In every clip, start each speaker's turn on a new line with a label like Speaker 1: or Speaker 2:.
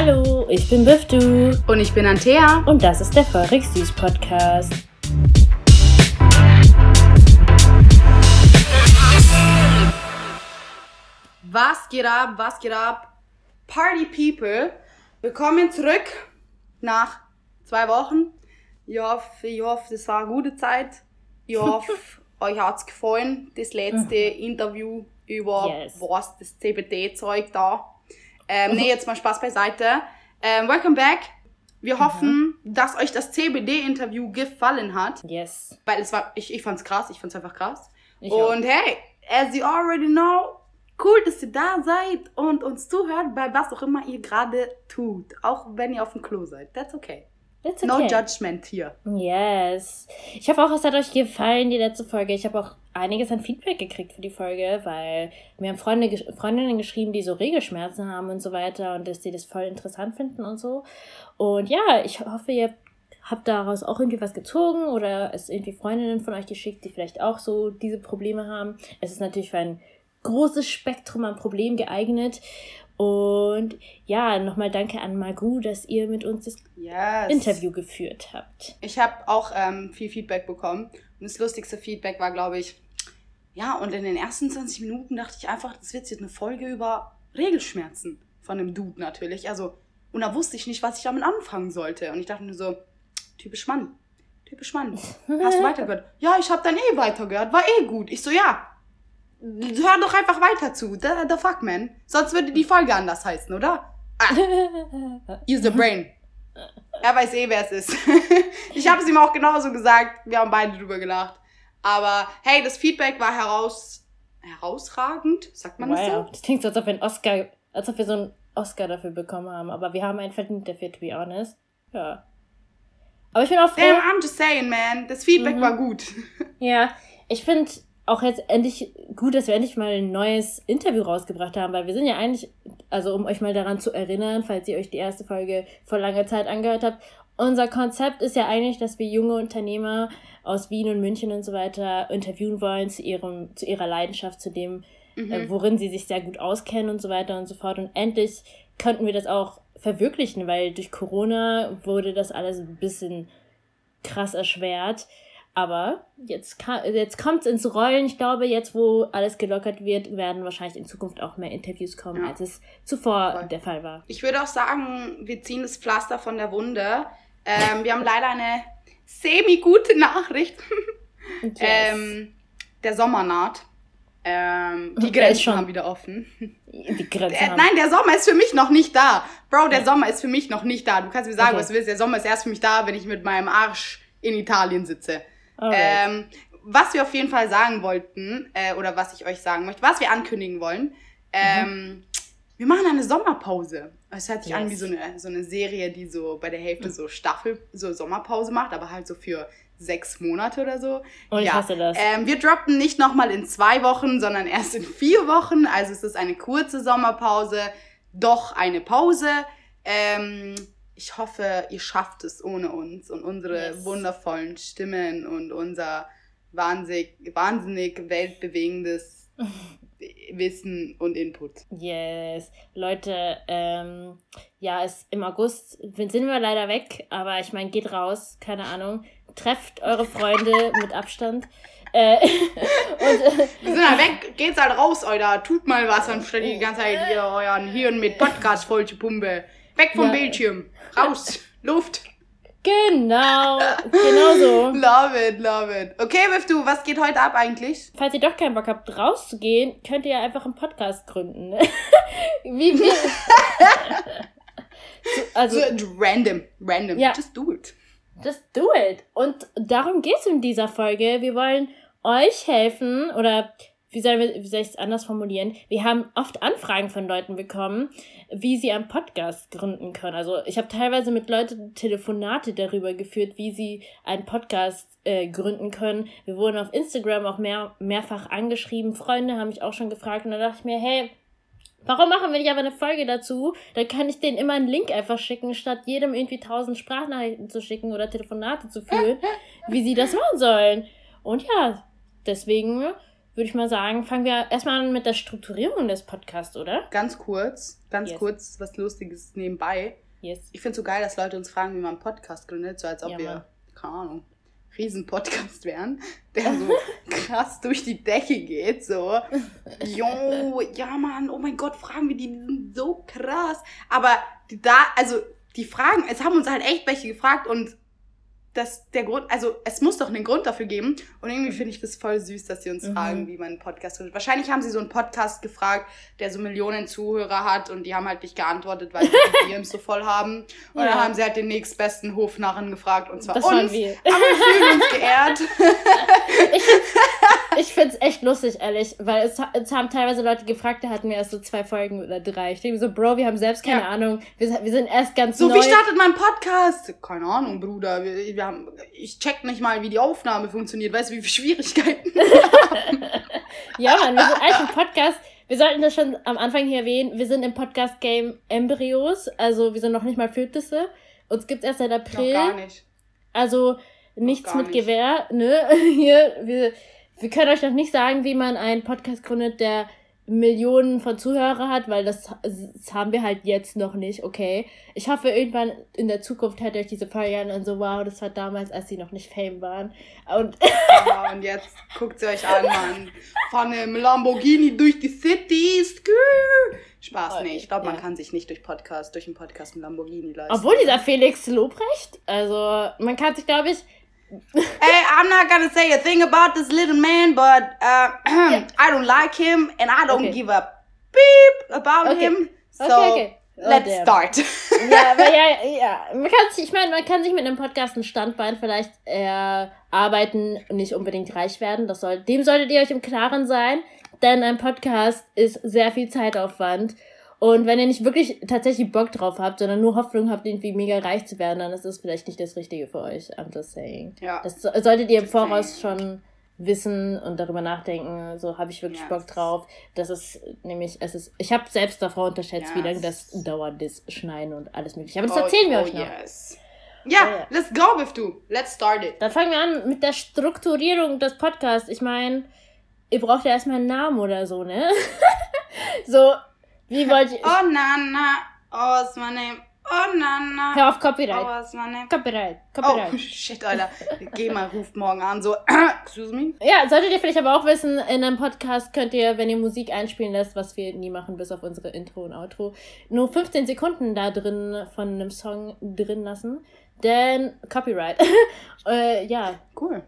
Speaker 1: Hallo, ich bin Biftu.
Speaker 2: Und ich bin Antea.
Speaker 1: Und das ist der Feurig Süß Podcast.
Speaker 2: Was geht ab? Was geht ab? Party People. Willkommen zurück nach zwei Wochen. Ich hoffe, ich hoffe, das war eine gute Zeit. Ich hoffe, euch hat's gefallen, das letzte Interview über
Speaker 1: Yes.
Speaker 2: was, das CBD-Zeug da. Ähm, nee, jetzt mal Spaß beiseite. Ähm, welcome back. Wir hoffen, dass euch das CBD-Interview gefallen hat.
Speaker 1: Yes.
Speaker 2: Weil es war, ich, ich fand's krass, ich fand's einfach krass.
Speaker 1: Ich auch.
Speaker 2: und hey, as you already know, cool, dass ihr da seid und uns zuhört bei was auch immer ihr gerade tut. Auch wenn ihr auf dem Klo seid. That's okay.
Speaker 1: That's
Speaker 2: No
Speaker 1: okay.
Speaker 2: judgment hier.
Speaker 1: Yes. Ich hoffe auch, es hat euch gefallen, die letzte Folge. Ich habe auch einiges an Feedback gekriegt für die Folge, weil mir haben Freunde, Freundinnen geschrieben, die so Regelschmerzen haben und so weiter und dass sie das voll interessant finden und so. Und ja, ich hoffe, ihr habt daraus auch irgendwie was gezogen oder es irgendwie Freundinnen von euch geschickt, die vielleicht auch so diese Probleme haben. Es ist natürlich für ein großes Spektrum an Problemen geeignet. Und ja, nochmal danke an Magu, dass ihr mit uns das
Speaker 2: Yes.
Speaker 1: Interview geführt habt.
Speaker 2: Ich habe auch ähm, viel Feedback bekommen. Und das lustigste Feedback war, glaube ich, ja, und in den ersten 20 Minuten dachte ich einfach, das wird jetzt eine Folge über Regelschmerzen von einem Dude natürlich. Also, und da wusste ich nicht, was ich damit anfangen sollte. Und ich dachte nur so, typisch Mann. Typisch Mann. Hast du weitergehört? Ja, ich habe dann eh weitergehört. War eh gut. Ich so, ja. Hör doch einfach weiter zu. The, the fuck, man. Sonst würde die Folge anders heißen, oder? Ah, use the brain. Er weiß eh, wer es ist. ich habe es ihm auch genauso gesagt. Wir haben beide drüber gelacht. Aber hey, das Feedback war heraus, herausragend. Sagt man das so?
Speaker 1: Wow, das klingt so, als ob wir einen Oscar, als ob wir so einen Oscar dafür bekommen haben. Aber wir haben einen verdient dafür, to be honest. Ja. Aber ich bin auch froh.
Speaker 2: Damn, I'm just saying, man. Das Feedback
Speaker 1: Mhm.
Speaker 2: war gut.
Speaker 1: Ja, ich finde auch jetzt endlich gut, dass wir endlich mal ein neues Interview rausgebracht haben, weil wir sind ja eigentlich, also um euch mal daran zu erinnern, falls ihr euch die erste Folge vor langer Zeit angehört habt, unser Konzept ist ja eigentlich, dass wir junge Unternehmer aus Wien und München und so weiter interviewen wollen zu ihrem, zu ihrer Leidenschaft, zu dem,
Speaker 2: Mhm.
Speaker 1: äh, worin sie sich sehr gut auskennen und so weiter und so fort. Und endlich könnten wir das auch verwirklichen, weil durch Corona wurde das alles ein bisschen krass erschwert. Aber jetzt, jetzt kommt es ins Rollen. Ich glaube, jetzt, wo alles gelockert wird, werden wahrscheinlich in Zukunft auch mehr Interviews kommen,
Speaker 2: Ja.
Speaker 1: als es zuvor
Speaker 2: Voll.
Speaker 1: der Fall war.
Speaker 2: Ich würde auch sagen, wir ziehen das Pflaster von der Wunde. Ähm, wir haben leider eine semi-gute Nachricht.
Speaker 1: Und
Speaker 2: Ähm, der Sommer naht. Ähm, die
Speaker 1: Der ist
Speaker 2: Grenzen
Speaker 1: schon-
Speaker 2: haben wieder offen.
Speaker 1: die Grenzen
Speaker 2: Äh,
Speaker 1: haben.
Speaker 2: nein, der Sommer ist für mich noch nicht da. Bro, der Sommer ist für mich noch nicht da. Du kannst mir sagen,
Speaker 1: Okay.
Speaker 2: was du willst. Der Sommer ist erst für mich da, wenn ich mit meinem Arsch in Italien sitze. Ähm, was wir auf jeden Fall sagen wollten, äh, oder was ich euch sagen möchte, was wir ankündigen wollen, ähm, wir machen eine Sommerpause. Es hört sich an wie
Speaker 1: Yes.
Speaker 2: so eine, so eine Serie, die so bei der Hälfte so Staffel, so Sommerpause macht, aber halt so für sechs Monate oder so.
Speaker 1: Und ich hasse das.
Speaker 2: Ähm, wir droppen nicht nochmal in zwei Wochen, sondern erst in vier Wochen. Also es ist eine kurze Sommerpause, doch eine Pause. Ähm, ich hoffe, ihr schafft es ohne uns und unsere
Speaker 1: Yes.
Speaker 2: wundervollen Stimmen und unser wahnsinnig, wahnsinnig weltbewegendes Wissen und Input.
Speaker 1: Yes. Leute, ähm, ja, ist im August sind wir leider weg, aber ich meine, geht raus, keine Ahnung. Trefft eure Freunde mit Abstand. Äh, und äh,
Speaker 2: Wir sind halt weg, geht's halt raus, Alter. Tut mal was, anstatt die ganze Zeit hier euren Hirn mit Podcast voll zu pumpe. Weg vom
Speaker 1: Ja.
Speaker 2: Bildschirm. Raus. Luft.
Speaker 1: genau, genau so.
Speaker 2: Love it, love it. Okay, Wiff, du, was geht heute ab eigentlich?
Speaker 1: Falls ihr doch keinen Bock habt, rauszugehen, könnt ihr ja einfach einen Podcast gründen. Wie viel? also,
Speaker 2: So, random, random.
Speaker 1: Ja.
Speaker 2: Just do it.
Speaker 1: just do it. Und darum geht's in dieser Folge. Wir wollen euch helfen oder wie soll, wie soll ich es anders formulieren? Wir haben oft Anfragen von Leuten bekommen, wie sie einen Podcast gründen können. Also ich habe teilweise mit Leuten Telefonate darüber geführt, wie sie einen Podcast äh, gründen können. Wir wurden auf Instagram auch mehr, mehrfach angeschrieben. Freunde haben mich auch schon gefragt und da dachte ich mir, hey, Warum machen wir nicht einfach eine Folge dazu? Dann kann ich denen immer einen Link einfach schicken, statt jedem irgendwie tausend Sprachnachrichten zu schicken oder Telefonate zu führen, wie sie das machen sollen. Und ja, deswegen würde ich mal sagen, fangen wir erstmal an mit der Strukturierung des Podcasts, oder?
Speaker 2: Ganz kurz, ganz
Speaker 1: Yes.
Speaker 2: kurz, was Lustiges nebenbei.
Speaker 1: Yes.
Speaker 2: Ich finde es so geil, dass Leute uns fragen, wie man einen Podcast gründet, so als ob
Speaker 1: Ja,
Speaker 2: wir, keine Ahnung, Riesen-Podcast wären, der so krass durch die Decke geht, so. Jo, ja, Mann, oh mein Gott, Fragen wir die, die sind so krass. Aber da, also, die Fragen, es haben uns halt echt welche gefragt und das, der Grund, also, es muss doch einen Grund dafür geben. Und irgendwie finde ich das voll süß, dass sie uns
Speaker 1: Mhm.
Speaker 2: fragen, wie man einen Podcast gründet. Wahrscheinlich haben sie so einen Podcast gefragt, der so Millionen Zuhörer hat und die haben halt nicht geantwortet, weil sie die DMs so voll haben. Und
Speaker 1: Ja.
Speaker 2: dann haben sie halt den nächstbesten Hofnarren gefragt und zwar
Speaker 1: Das waren
Speaker 2: uns.
Speaker 1: wir.
Speaker 2: Aber wir fühlen uns geehrt.
Speaker 1: Ich finde es echt lustig, ehrlich, weil es, es haben teilweise Leute gefragt, da hatten wir erst so zwei Folgen oder drei. Ich denke mir so, Bro, wir haben selbst keine
Speaker 2: Ja.
Speaker 1: Ahnung. Wir, wir sind erst ganz
Speaker 2: So,
Speaker 1: neu.
Speaker 2: wie startet mein Podcast? Keine Ahnung, Bruder. Wir, wir haben, ich check nicht mal, wie die Aufnahme funktioniert. Weißt du, wie viele Schwierigkeiten?
Speaker 1: Ja, Mann, wir sind eigentlich ein Podcast. Wir sollten das schon am Anfang hier erwähnen. Wir sind im Podcast-Game Embryos. Also, wir sind noch nicht mal Fötusse. Uns gibt's erst seit
Speaker 2: Noch
Speaker 1: April.
Speaker 2: gar nicht.
Speaker 1: Also, nichts mit
Speaker 2: nicht.
Speaker 1: Gewehr, ne? Hier, wir, wir können euch noch nicht sagen, wie man einen Podcast gründet, der Millionen von Zuhörer hat, weil das, das haben wir halt jetzt noch nicht, okay? Ich hoffe, irgendwann in der Zukunft hört euch diese Folge an und so, wow, das war damals, als sie noch nicht Fame waren. Und
Speaker 2: Ja, und jetzt guckt sie euch an, Mann. Von einem Lamborghini durch die City. Skü. Spaß,
Speaker 1: Oh,
Speaker 2: nee. Ich glaube, man
Speaker 1: ja.
Speaker 2: kann sich nicht durch Podcast, durch einen Podcast einen Lamborghini leisten.
Speaker 1: obwohl dieser Felix Lobrecht, also man kann sich, glaube ich,
Speaker 2: Hey, I'm not gonna say a thing about this little man, but uh, I don't like him and I don't
Speaker 1: Okay.
Speaker 2: give a beep about
Speaker 1: Okay.
Speaker 2: him. So
Speaker 1: Okay, okay. Oh,
Speaker 2: let's
Speaker 1: damn.
Speaker 2: start.
Speaker 1: ja, aber ja, ja. Man kann sich, ich meine, man kann sich mit einem Podcast ein Standbein vielleicht erarbeiten und nicht unbedingt reich werden. Das soll, dem solltet ihr euch im Klaren sein, denn ein Podcast ist sehr viel Zeitaufwand. Und wenn ihr nicht wirklich tatsächlich Bock drauf habt, sondern nur Hoffnung habt, irgendwie mega reich zu werden, dann ist das vielleicht nicht das Richtige für euch. I'm just saying.
Speaker 2: ja.
Speaker 1: Das so- solltet ihr im Voraus schon wissen und darüber nachdenken, so habe ich wirklich
Speaker 2: Yes.
Speaker 1: Bock drauf. Das ist nämlich, es ist, ich habe selbst davor unterschätzt, wie
Speaker 2: Yes.
Speaker 1: lange das dauert, das Schneiden und alles mögliche. Aber das
Speaker 2: Oh,
Speaker 1: erzählen wir
Speaker 2: oh,
Speaker 1: euch noch.
Speaker 2: Yes. Ja,
Speaker 1: Ja, ja.
Speaker 2: let's go, Biff, du. Let's start it.
Speaker 1: Dann fangen wir an mit der Strukturierung des Podcasts. Ich meine, ihr braucht ja erstmal einen Namen oder so, ne? so, wie wollt ihr.
Speaker 2: Oh, Nana. Oh, what's my name? Oh, Nana.
Speaker 1: Hör auf
Speaker 2: Oh,
Speaker 1: Copyright.
Speaker 2: what's my name?
Speaker 1: Copyright.
Speaker 2: Oh,
Speaker 1: Copyright.
Speaker 2: shit, Alter. GEMA ruft morgen an, so, excuse me.
Speaker 1: Ja, solltet ihr vielleicht aber auch wissen, in einem Podcast könnt ihr, wenn ihr Musik einspielen lässt, was wir nie machen, bis auf unsere Intro und Outro, nur 15 Sekunden da drin von einem Song drin lassen. Denn Copyright. äh, ja.
Speaker 2: Cool.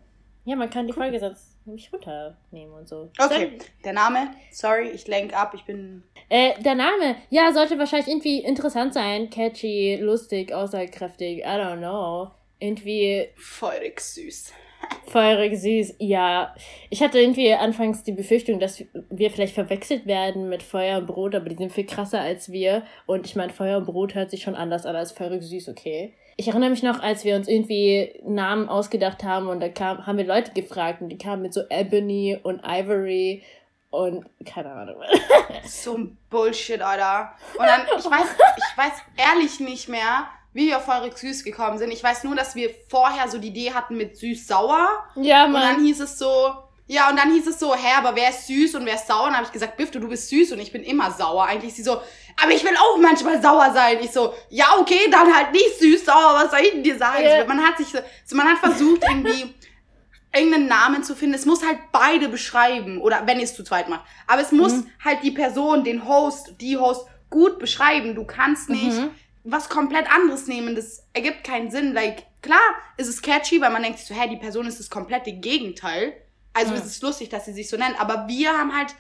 Speaker 1: Ja, man kann die Folge sonst nämlich runternehmen und so.
Speaker 2: Okay, der Name, sorry, ich lenk ab, ich bin.
Speaker 1: Äh, der Name, ja, sollte wahrscheinlich irgendwie interessant sein. Catchy, lustig, aussagekräftig, I don't know. Irgendwie
Speaker 2: Feurig süß.
Speaker 1: feurig, süß. Ja, ich hatte irgendwie anfangs die Befürchtung, dass wir vielleicht verwechselt werden mit Feuer und Brot, aber die sind viel krasser als wir. Und ich meine, Feuer und Brot hört sich schon anders an als feurig süß, okay. Ich erinnere mich noch, als wir uns irgendwie Namen ausgedacht haben und da kam, haben wir Leute gefragt und die kamen mit so Ebony und Ivory und keine Ahnung.
Speaker 2: So ein Bullshit, Alter. Und dann, ich weiß, ich weiß ehrlich nicht mehr, wie wir auf feurig süß gekommen sind. Ich weiß nur, dass wir vorher so die Idee hatten mit süß-sauer.
Speaker 1: ja,
Speaker 2: Und dann
Speaker 1: Mann.
Speaker 2: hieß es so, ja, und dann hieß es so, hä, aber wer ist süß und wer ist sauer? Und dann habe ich gesagt, Bifte, du bist süß und ich bin immer sauer. Eigentlich sie so, aber ich will auch manchmal sauer sein. Ich so, ja, okay, dann halt nicht süß, sauer, was soll ich denn dir sagen?
Speaker 1: Ja.
Speaker 2: Man hat sich so, man hat versucht irgendwie irgendeinen Namen zu finden. Es muss halt beide beschreiben oder wenn ihr es zu zweit macht. Aber es muss
Speaker 1: Mhm.
Speaker 2: halt die Person, den Host, die Host gut beschreiben. Du kannst nicht
Speaker 1: Mhm.
Speaker 2: was komplett anderes nehmen. Das ergibt keinen Sinn. Like, klar ist es catchy, weil man denkt so, hä, die Person ist das komplette Gegenteil. Also
Speaker 1: Mhm.
Speaker 2: ist es lustig, dass sie sich so nennt. Aber wir haben halt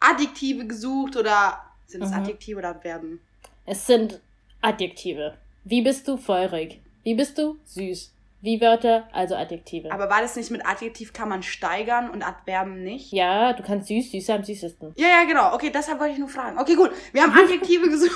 Speaker 2: Adjektive gesucht oder sind es
Speaker 1: Mhm.
Speaker 2: Adjektive oder Verben?
Speaker 1: Es sind Adjektive. Wie bist du feurig? Wie bist du süß? Wie Wörter, also Adjektive.
Speaker 2: Aber war das nicht mit Adjektiv kann man steigern und Adverben nicht?
Speaker 1: ja, du kannst süß, süßer am süßesten.
Speaker 2: Ja, ja, genau. Okay, deshalb wollte ich nur fragen. Okay, gut. Wir haben Adjektive gesucht.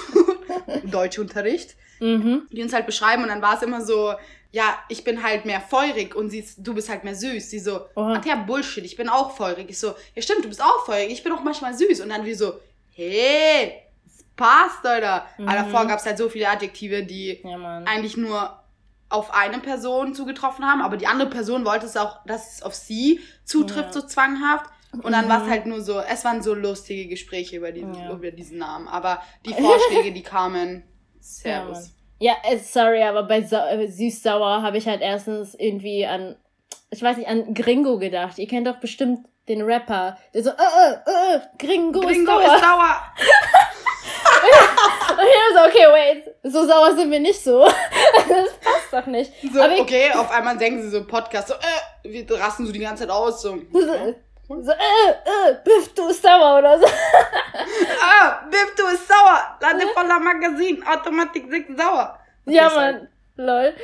Speaker 2: Deutschunterricht.
Speaker 1: Mhm.
Speaker 2: Die uns halt beschreiben und dann war es immer so, ja, ich bin halt mehr feurig und sie, du bist halt mehr süß. Sie so,
Speaker 1: Oha.
Speaker 2: ach ja, Bullshit, ich bin auch feurig. Ich so, ja stimmt, du bist auch feurig, ich bin auch manchmal süß. Und dann wie so, hey, es passt, Alter.
Speaker 1: Mhm.
Speaker 2: Aber davor gab es halt so viele Adjektive, die
Speaker 1: Ja,
Speaker 2: eigentlich nur auf eine Person zugetroffen haben, aber die andere Person wollte es auch, dass es auf sie zutrifft,
Speaker 1: Ja.
Speaker 2: so zwanghaft. Und dann war es halt nur so, es waren so lustige Gespräche über diesen, ja. über diesen Namen. Aber die Vorschläge, die kamen, servus.
Speaker 1: Ja, ja äh, sorry, aber bei äh, Süß-Sauer habe ich halt erstens irgendwie an, ich weiß nicht, an Gringo gedacht. Ihr kennt doch bestimmt den Rapper, der so, äh, äh, äh, Gringo, Gringo ist sauer. Ist sauer. und ich so, okay, wait, so sauer sind wir nicht so. das passt doch nicht.
Speaker 2: So, Aber okay, auf einmal denken sie so Podcast, so, äh, wir rasten so die ganze Zeit aus, so.
Speaker 1: So, äh, äh, Biff, du ist sauer oder so.
Speaker 2: ah, Biff, du ist sauer. Lade voller Magazin, Automatik 6 sauer.
Speaker 1: Okay, ja, Mann. Lol.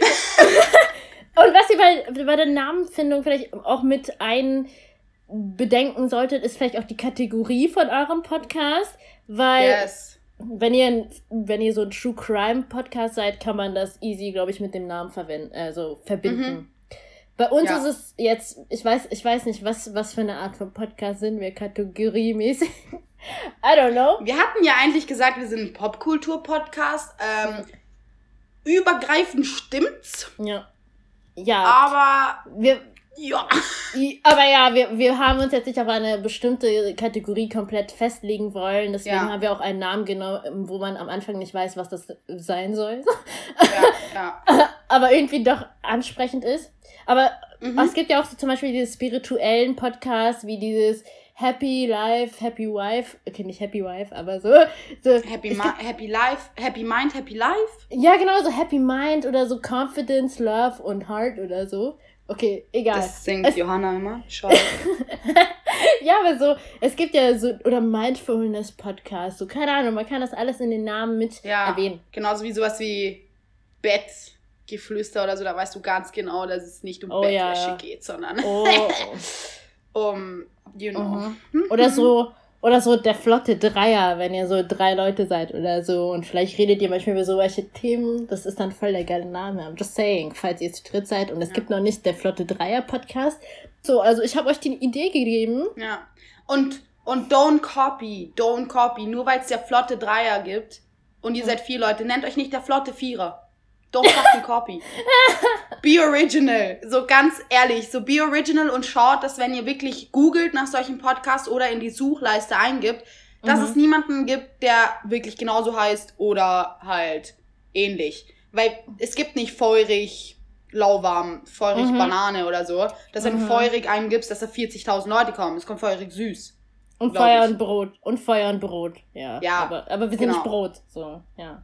Speaker 1: Und was ihr bei, bei der Namenfindung vielleicht auch mit ein bedenken solltet, ist vielleicht auch die Kategorie von eurem Podcast, weil yes. wenn ihr wenn ihr so ein True Crime Podcast seid, kann man das easy, glaube ich, mit dem Namen verwenden, also verbinden. Mhm. Bei uns ja. ist es jetzt, ich weiß, ich weiß nicht, was, was für eine Art von Podcast sind wir kategoriemäßig. I don't know.
Speaker 2: Wir hatten ja eigentlich gesagt, wir sind ein Popkultur-Podcast. Ähm, übergreifend stimmt's.
Speaker 1: Ja. Ja.
Speaker 2: Aber
Speaker 1: wir. Ja. Aber ja, wir, wir haben uns jetzt nicht auf eine bestimmte Kategorie komplett festlegen wollen. Deswegen ja. haben wir auch einen Namen genommen, wo man am Anfang nicht weiß, was das sein soll. Ja, ja. Aber irgendwie doch ansprechend ist. Aber mhm. es gibt ja auch so zum Beispiel diese spirituellen Podcasts, wie dieses Happy Life, Happy Wife, okay, nicht Happy Wife, aber so. so
Speaker 2: Happy, gibt, Happy Life, Happy Mind, Happy Life?
Speaker 1: Ja, genau, so Happy Mind oder so Confidence, Love und Heart oder so. Okay, egal.
Speaker 2: Das singt es, Johanna immer. Schade.
Speaker 1: ja, aber so, es gibt ja so, oder Mindfulness Podcast, so, keine Ahnung, man kann das alles in den Namen mit ja, erwähnen.
Speaker 2: Genauso wie sowas wie Bett Geflüster oder so, da weißt du ganz genau, dass es nicht um oh, Bettwäsche ja. geht, sondern oh. um, you know. Mhm.
Speaker 1: Hm? Oder so, oder so der flotte Dreier, wenn ihr so drei Leute seid oder so. Und vielleicht redet ihr manchmal über so welche Themen. Das ist dann voll der geile Name. I'm just saying, falls ihr zu dritt seid. Und es ja. gibt noch nicht der flotte Dreier Podcast. So, also ich habe euch die Idee gegeben.
Speaker 2: Ja. Und, und don't copy, don't copy. Nur weil es der flotte Dreier gibt und ihr mhm. seid vier Leute, nennt euch nicht der flotte Vierer. Don't fucking copy. Be original. So ganz ehrlich, so be original und schaut, dass wenn ihr wirklich googelt nach solchen Podcasts oder in die Suchleiste eingibt, dass mhm. es niemanden gibt, der wirklich genauso heißt oder halt ähnlich. Weil es gibt nicht feurig, lauwarm, feurig mhm. Banane oder so, dass wenn mhm. du feurig eingibst, dass da 40.000 Leute kommen. Es kommt feurig süß.
Speaker 1: Und Feuer ich. und Brot. Und Feuer und Brot. Ja. ja aber, aber wir sind genau. nicht Brot. So, ja.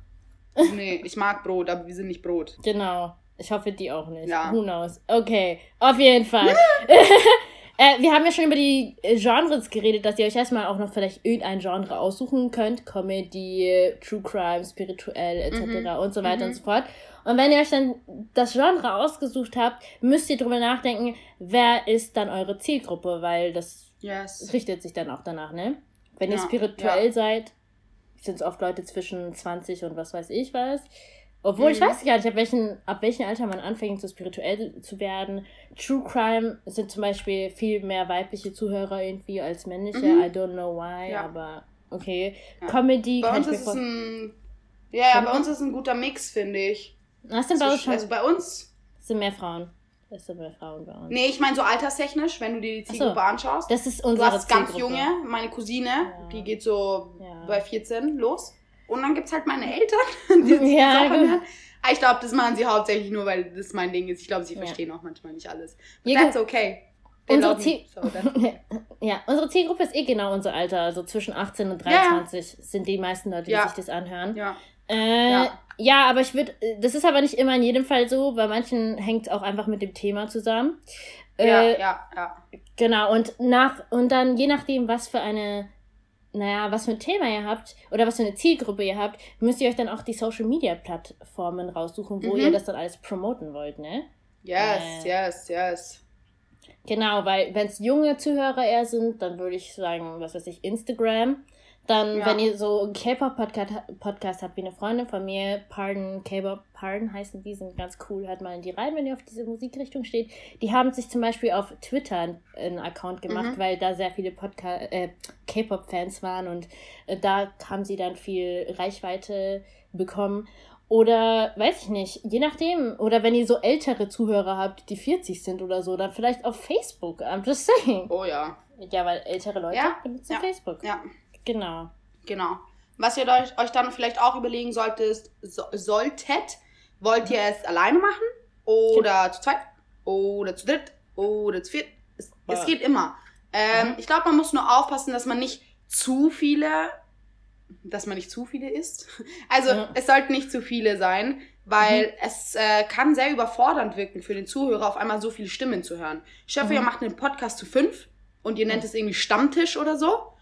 Speaker 2: Nee, ich mag Brot, aber wir sind nicht Brot.
Speaker 1: Genau. Ich hoffe, die auch nicht. Ja. Who knows? Okay, auf jeden Fall. äh, wir haben ja schon über die Genres geredet, dass ihr euch erstmal auch noch vielleicht irgendein Genre aussuchen könnt. Comedy, True Crime, spirituell etc. Mhm. und so weiter mhm. und so fort. Und wenn ihr euch dann das Genre ausgesucht habt, müsst ihr drüber nachdenken, wer ist dann eure Zielgruppe, weil das yes. richtet sich dann auch danach, ne? Wenn ja, ihr spirituell ja. seid, sind es oft Leute zwischen 20 und was weiß ich was. Obwohl, mhm. ich weiß gar nicht, ab, welchen, ab welchem Alter man anfängt, so spirituell zu werden. True Crime sind zum Beispiel viel mehr weibliche Zuhörer irgendwie als männliche. Mhm. I don't know why, ja. aber okay. Ja. Comedy.
Speaker 2: Bei uns ist es ein. Ja, ja, bei uns ist ein guter Mix, finde ich.
Speaker 1: Was denn bei uns schon?
Speaker 2: Also bei uns.
Speaker 1: sind mehr Frauen. Das sind mehr Frauen bei uns.
Speaker 2: Nee, ich meine so alterstechnisch, wenn du dir die Zielgruppe so, anschaust.
Speaker 1: Das ist unsere
Speaker 2: Du hast ganz junge, meine Cousine, ja. die geht so ja. bei 14 los. Und dann gibt es halt meine Eltern, die ja, genau. Ich glaube, das machen sie hauptsächlich nur, weil das mein Ding ist. Ich glaube, sie verstehen ja. auch manchmal nicht alles. But ja, that's okay.
Speaker 1: unsere, Ziel so, ja, unsere Zielgruppe ist eh genau unser Alter. Also zwischen 18 und 23 sind die meisten Leute, die sich das anhören.
Speaker 2: Ja.
Speaker 1: Äh, ja. Ja, aber ich würde, das ist aber nicht immer in jedem Fall so, bei manchen hängt es auch einfach mit dem Thema zusammen.
Speaker 2: Ja, äh, ja, ja.
Speaker 1: Genau, und nach, und dann je nachdem, was für eine, naja, was für ein Thema ihr habt oder was für eine Zielgruppe ihr habt, müsst ihr euch dann auch die Social Media Plattformen raussuchen, wo mhm. ihr das dann alles promoten wollt, ne?
Speaker 2: Yes, äh, yes, yes.
Speaker 1: Genau, weil wenn es junge Zuhörer eher sind, dann würde ich sagen, was weiß ich, Instagram. Dann, ja. wenn ihr so einen K-Pop-Podcast Podcast habt, wie eine Freundin von mir, Pardon, K-Pop, Pardon heißen die, sind ganz cool, hört mal in die rein, wenn ihr auf diese Musikrichtung steht. Die haben sich zum Beispiel auf Twitter einen Account gemacht, mhm. weil da sehr viele äh, K-Pop-Fans waren und äh, da haben sie dann viel Reichweite bekommen. Oder weiß ich nicht, je nachdem. Oder wenn ihr so ältere Zuhörer habt, die 40 sind oder so, dann vielleicht auf Facebook. I'm just saying.
Speaker 2: Oh ja.
Speaker 1: Ja, weil ältere Leute
Speaker 2: Ja,
Speaker 1: benutzen
Speaker 2: ja,
Speaker 1: Facebook.
Speaker 2: Ja,
Speaker 1: Genau.
Speaker 2: genau. Was ihr euch, euch dann vielleicht auch überlegen solltet, so, solltet, wollt ihr es alleine machen? Oder zu zweit? Oder zu dritt? Oder zu viert? Es, es geht immer. Ähm,
Speaker 1: Mhm.
Speaker 2: Ich glaube, man muss nur aufpassen, dass man nicht zu viele, dass man nicht zu viele isst. Also
Speaker 1: Ja.
Speaker 2: es sollten nicht zu viele sein, weil es äh, kann sehr überfordernd wirken für den Zuhörer, auf einmal so viele Stimmen zu hören. Ich hoffe, ihr
Speaker 1: Mhm.
Speaker 2: macht einen Podcast zu fünf und ihr nennt es irgendwie Stammtisch oder so.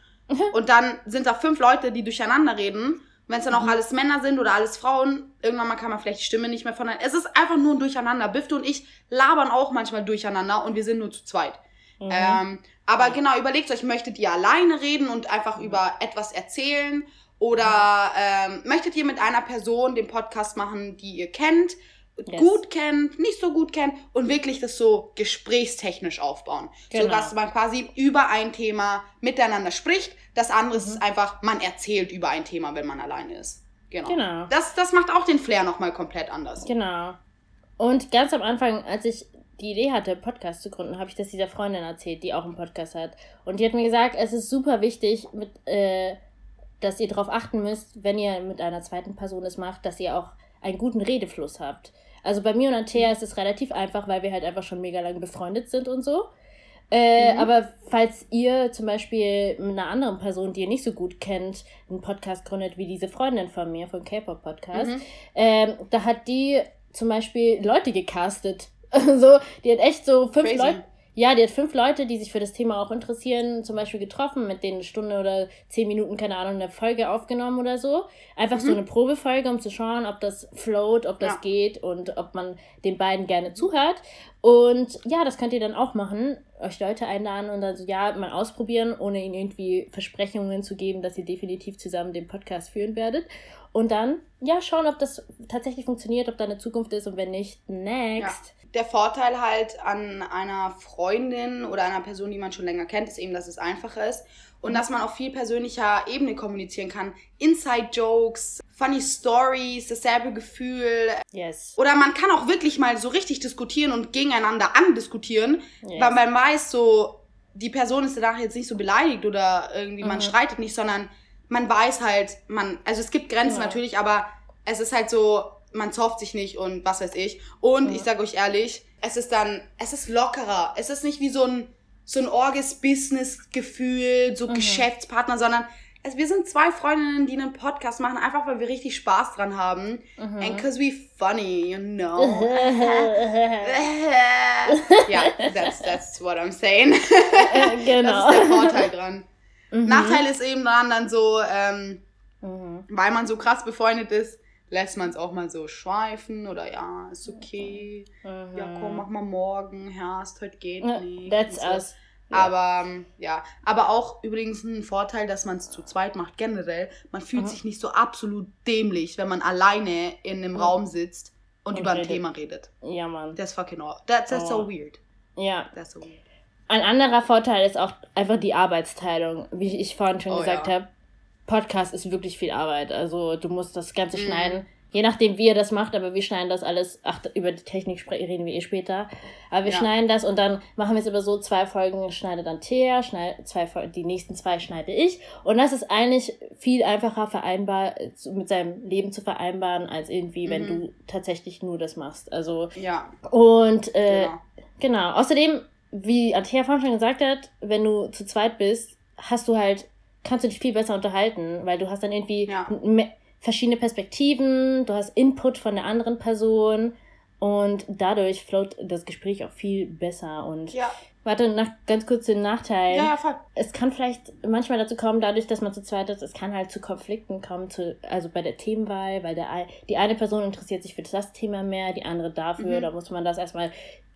Speaker 2: Und dann sind da fünf Leute, die durcheinander reden. Wenn es dann auch
Speaker 1: Mhm.
Speaker 2: alles Männer sind oder alles Frauen, irgendwann mal kann man vielleicht die Stimme nicht mehr voneinander. Es ist einfach nur ein Durcheinander. Bifte und ich labern auch manchmal durcheinander und wir sind nur zu zweit.
Speaker 1: Mhm.
Speaker 2: Ähm, aber genau, überlegt euch, möchtet ihr alleine reden und einfach über etwas erzählen? Oder ähm, möchtet ihr mit einer Person den Podcast machen, die ihr kennt,
Speaker 1: Yes.
Speaker 2: gut kennt, nicht so gut kennt und wirklich das so gesprächstechnisch aufbauen? So
Speaker 1: Genau.
Speaker 2: dass man quasi über ein Thema miteinander spricht. Das andere
Speaker 1: Mhm.
Speaker 2: ist einfach, man erzählt über ein Thema, wenn man alleine ist. Genau.
Speaker 1: Genau.
Speaker 2: Das, das macht auch den Flair nochmal komplett anders.
Speaker 1: Genau. Und ganz am Anfang, als ich die Idee hatte, einen Podcast zu gründen, habe ich das dieser Freundin erzählt, die auch einen Podcast hat. Und die hat mir gesagt, es ist super wichtig, mit, äh, dass ihr darauf achten müsst, wenn ihr mit einer zweiten Person es macht, dass ihr auch einen guten Redefluss habt. Also bei mir und Antea ist es relativ einfach, weil wir halt einfach schon mega lange befreundet sind und so. Äh,
Speaker 2: Mhm.
Speaker 1: Aber falls ihr zum Beispiel mit einer anderen Person, die ihr nicht so gut kennt, einen Podcast gründet, wie diese Freundin von mir, von K-Pop Podcast,
Speaker 2: Mhm.
Speaker 1: ähm, da hat die zum Beispiel Leute gecastet. so, die hat echt so fünf. Leute. Ja, die hat fünf Leute, die sich für das Thema auch interessieren, zum Beispiel getroffen, mit denen eine Stunde oder zehn Minuten, keine Ahnung, eine Folge aufgenommen oder so. Einfach so
Speaker 2: Mhm.
Speaker 1: eine Probefolge, um zu schauen, ob das float, ob das
Speaker 2: Ja.
Speaker 1: geht und ob man den beiden gerne zuhört. Und ja, das könnt ihr dann auch machen, euch Leute einladen und dann so, ja, mal ausprobieren, ohne ihnen irgendwie Versprechungen zu geben, dass ihr definitiv zusammen den Podcast führen werdet. Und dann, ja, schauen, ob das tatsächlich funktioniert, ob da eine Zukunft ist und wenn nicht, next.
Speaker 2: Der Vorteil halt an einer Freundin oder einer Person, die man schon länger kennt, ist eben, dass es einfacher ist und dass man auf viel persönlicher Ebene kommunizieren kann. Inside-Jokes, funny Stories, dasselbe Gefühl.
Speaker 1: Yes.
Speaker 2: Oder man kann auch wirklich mal so richtig diskutieren und gegeneinander andiskutieren,
Speaker 1: yes.
Speaker 2: weil man weiß so, die Person ist danach jetzt nicht so beleidigt oder irgendwie man
Speaker 1: Mhm.
Speaker 2: streitet nicht, sondern man weiß halt, man, also es gibt Grenzen
Speaker 1: Ja.
Speaker 2: natürlich, aber es ist halt so, man zofft sich nicht und was weiß ich. Und
Speaker 1: Ja.
Speaker 2: ich sag euch ehrlich, es ist dann, es ist lockerer. Es ist nicht wie so ein, so ein Orges-Business-Gefühl, so
Speaker 1: Mhm.
Speaker 2: Geschäftspartner, sondern es, wir sind zwei Freundinnen, die einen Podcast machen, einfach weil wir richtig Spaß dran haben.
Speaker 1: Mhm.
Speaker 2: And cause we funny, you know. ja, that's, that's what I'm saying.
Speaker 1: genau.
Speaker 2: Das ist der Vorteil dran.
Speaker 1: Mhm.
Speaker 2: Nachteil ist eben dran dann so, ähm,
Speaker 1: Mhm.
Speaker 2: weil man so krass befreundet ist, lässt man es auch mal so schweifen oder ja, ist okay.
Speaker 1: Mhm.
Speaker 2: Ja, komm, mach mal morgen, Herst, heute geht nicht.
Speaker 1: That's
Speaker 2: so.
Speaker 1: us. Ja.
Speaker 2: Aber ähm, ja, aber auch übrigens ein Vorteil, dass man es zu zweit macht, generell. Man fühlt
Speaker 1: Mhm.
Speaker 2: sich nicht so absolut dämlich, wenn man alleine in einem
Speaker 1: Mhm.
Speaker 2: Raum sitzt und,
Speaker 1: Und
Speaker 2: über ein
Speaker 1: redet.
Speaker 2: Thema redet.
Speaker 1: Ja, Mann.
Speaker 2: That's fucking all. That's, that's
Speaker 1: Oh.
Speaker 2: so weird.
Speaker 1: Ja.
Speaker 2: That's so weird.
Speaker 1: Ein anderer Vorteil ist auch einfach die Arbeitsteilung. Wie ich vorhin schon
Speaker 2: Oh,
Speaker 1: gesagt
Speaker 2: ja.
Speaker 1: habe, Podcast ist wirklich viel Arbeit. Also du musst das Ganze
Speaker 2: Mhm.
Speaker 1: schneiden. Je nachdem, wie ihr das macht, aber wir schneiden das alles. Ach, über die Technik reden wir eh später. Aber wir
Speaker 2: Ja.
Speaker 1: schneiden das und dann machen wir es immer so: zwei Folgen schneidet dann Thea, schneid, zwei, Fol- die nächsten zwei schneide ich. Und das ist eigentlich viel einfacher vereinbar, mit seinem Leben zu vereinbaren, als irgendwie, wenn
Speaker 2: Mhm.
Speaker 1: du tatsächlich nur das machst. Also,
Speaker 2: Ja,
Speaker 1: und äh,
Speaker 2: genau.
Speaker 1: Genau. Außerdem, wie Antea vorhin schon gesagt hat, wenn du zu zweit bist, hast du halt, kannst du dich viel besser unterhalten, weil du hast dann irgendwie
Speaker 2: Ja.
Speaker 1: verschiedene Perspektiven, du hast Input von der anderen Person und dadurch float das Gespräch auch viel besser. Und
Speaker 2: Ja,
Speaker 1: warte, nach, ganz kurz den Nachteil.
Speaker 2: ja, ja.
Speaker 1: Es kann vielleicht manchmal dazu kommen, dadurch, dass man zu zweit ist, es kann halt zu Konflikten kommen, zu, also bei der Themenwahl, weil der, die eine Person interessiert sich für das Thema mehr, die andere dafür,
Speaker 2: Mhm.
Speaker 1: da muss man das erstmal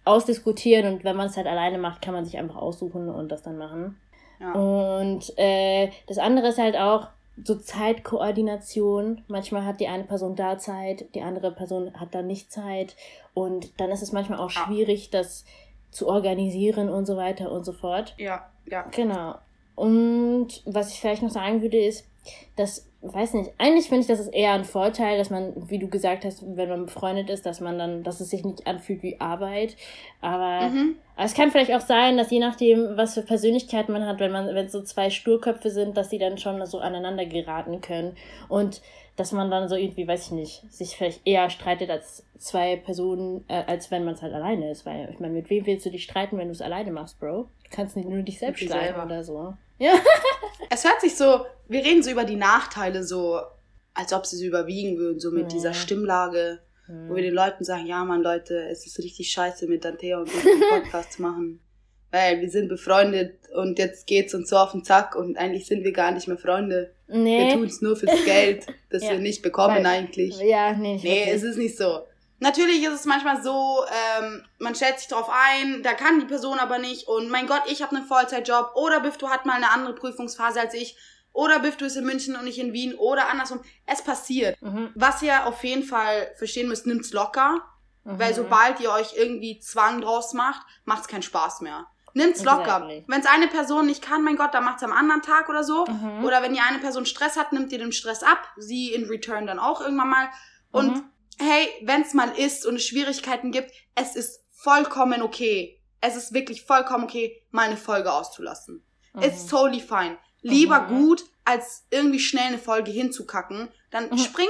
Speaker 1: ausdiskutieren und wenn man es halt alleine macht, kann man sich einfach aussuchen und das dann machen.
Speaker 2: Ja.
Speaker 1: Und äh, das andere ist halt auch so Zeitkoordination. Manchmal hat die eine Person da Zeit, die andere Person hat da nicht Zeit. Und dann ist es manchmal auch
Speaker 2: Ja.
Speaker 1: schwierig, das zu organisieren und so weiter und so fort.
Speaker 2: Ja, ja.
Speaker 1: Genau. Und was ich vielleicht noch sagen würde, ist, dass weiß nicht, eigentlich finde ich, das ist eher ein Vorteil, dass man, wie du gesagt hast, wenn man befreundet ist, dass man dann, dass es sich nicht anfühlt wie Arbeit. Aber, mhm. aber es kann vielleicht auch sein, dass je nachdem, was für Persönlichkeit man hat, wenn man, wenn so zwei Sturköpfe sind, dass die dann schon so aneinander geraten können. Und dass man dann so irgendwie, weiß ich nicht, sich vielleicht eher streitet als zwei Personen, äh, als wenn man es halt alleine ist. Weil, ich meine, mit wem willst du dich streiten, wenn du es alleine machst, Bro? Du kannst nicht nur dich selbst streiten oder so. Ja.
Speaker 2: es hört sich so, wir reden so über die Nachteile so, als ob sie so überwiegen würden, so mit ja. dieser Stimmlage, mhm. wo wir den Leuten sagen, ja Mann, Leute, es ist richtig scheiße mit Dante und einen Podcast zu machen. Weil wir sind befreundet und jetzt geht's uns so auf den Zack und eigentlich sind wir gar nicht mehr Freunde. Nee. Wir tun es nur fürs Geld, das ja. wir nicht bekommen Weil, eigentlich. Ja, nee. Nee, wirklich. es ist nicht so. Natürlich ist es manchmal so, ähm, man stellt sich drauf ein, da kann die Person aber nicht und mein Gott, ich habe einen Vollzeitjob oder Bifto hat mal eine andere Prüfungsphase als ich oder Bifto ist in München und nicht in Wien oder andersrum. Es passiert. Mhm. Was ihr auf jeden Fall verstehen müsst, nimmt's locker, mhm. weil sobald ihr euch irgendwie Zwang draus macht, macht's keinen Spaß mehr. Nimmt's locker. Exactly. Wenn es eine Person nicht kann, mein Gott, dann macht's am anderen Tag oder so. Mhm. Oder wenn die eine Person Stress hat, nimmt ihr den Stress ab. Sie in return dann auch irgendwann mal. Und mhm hey, wenn es mal ist und es Schwierigkeiten gibt, es ist vollkommen okay. Es ist wirklich vollkommen okay, mal eine Folge auszulassen. Mhm. It's totally fine. Lieber mhm. gut, als irgendwie schnell eine Folge hinzukacken. Dann mhm. spring,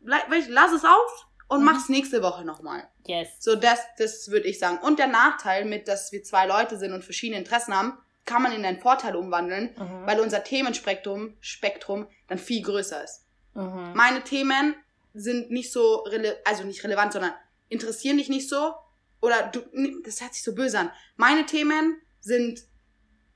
Speaker 2: lass es auf und mhm. mach's nächste Woche nochmal. Yes. So, das, das würde ich sagen. Und der Nachteil mit, dass wir zwei Leute sind und verschiedene Interessen haben, kann man in einen Vorteil umwandeln, mhm. weil unser Themenspektrum Spektrum dann viel größer ist. Mhm. Meine Themen sind nicht so, also nicht relevant, sondern interessieren dich nicht so. Oder du, das hört sich so böse an. Meine Themen sind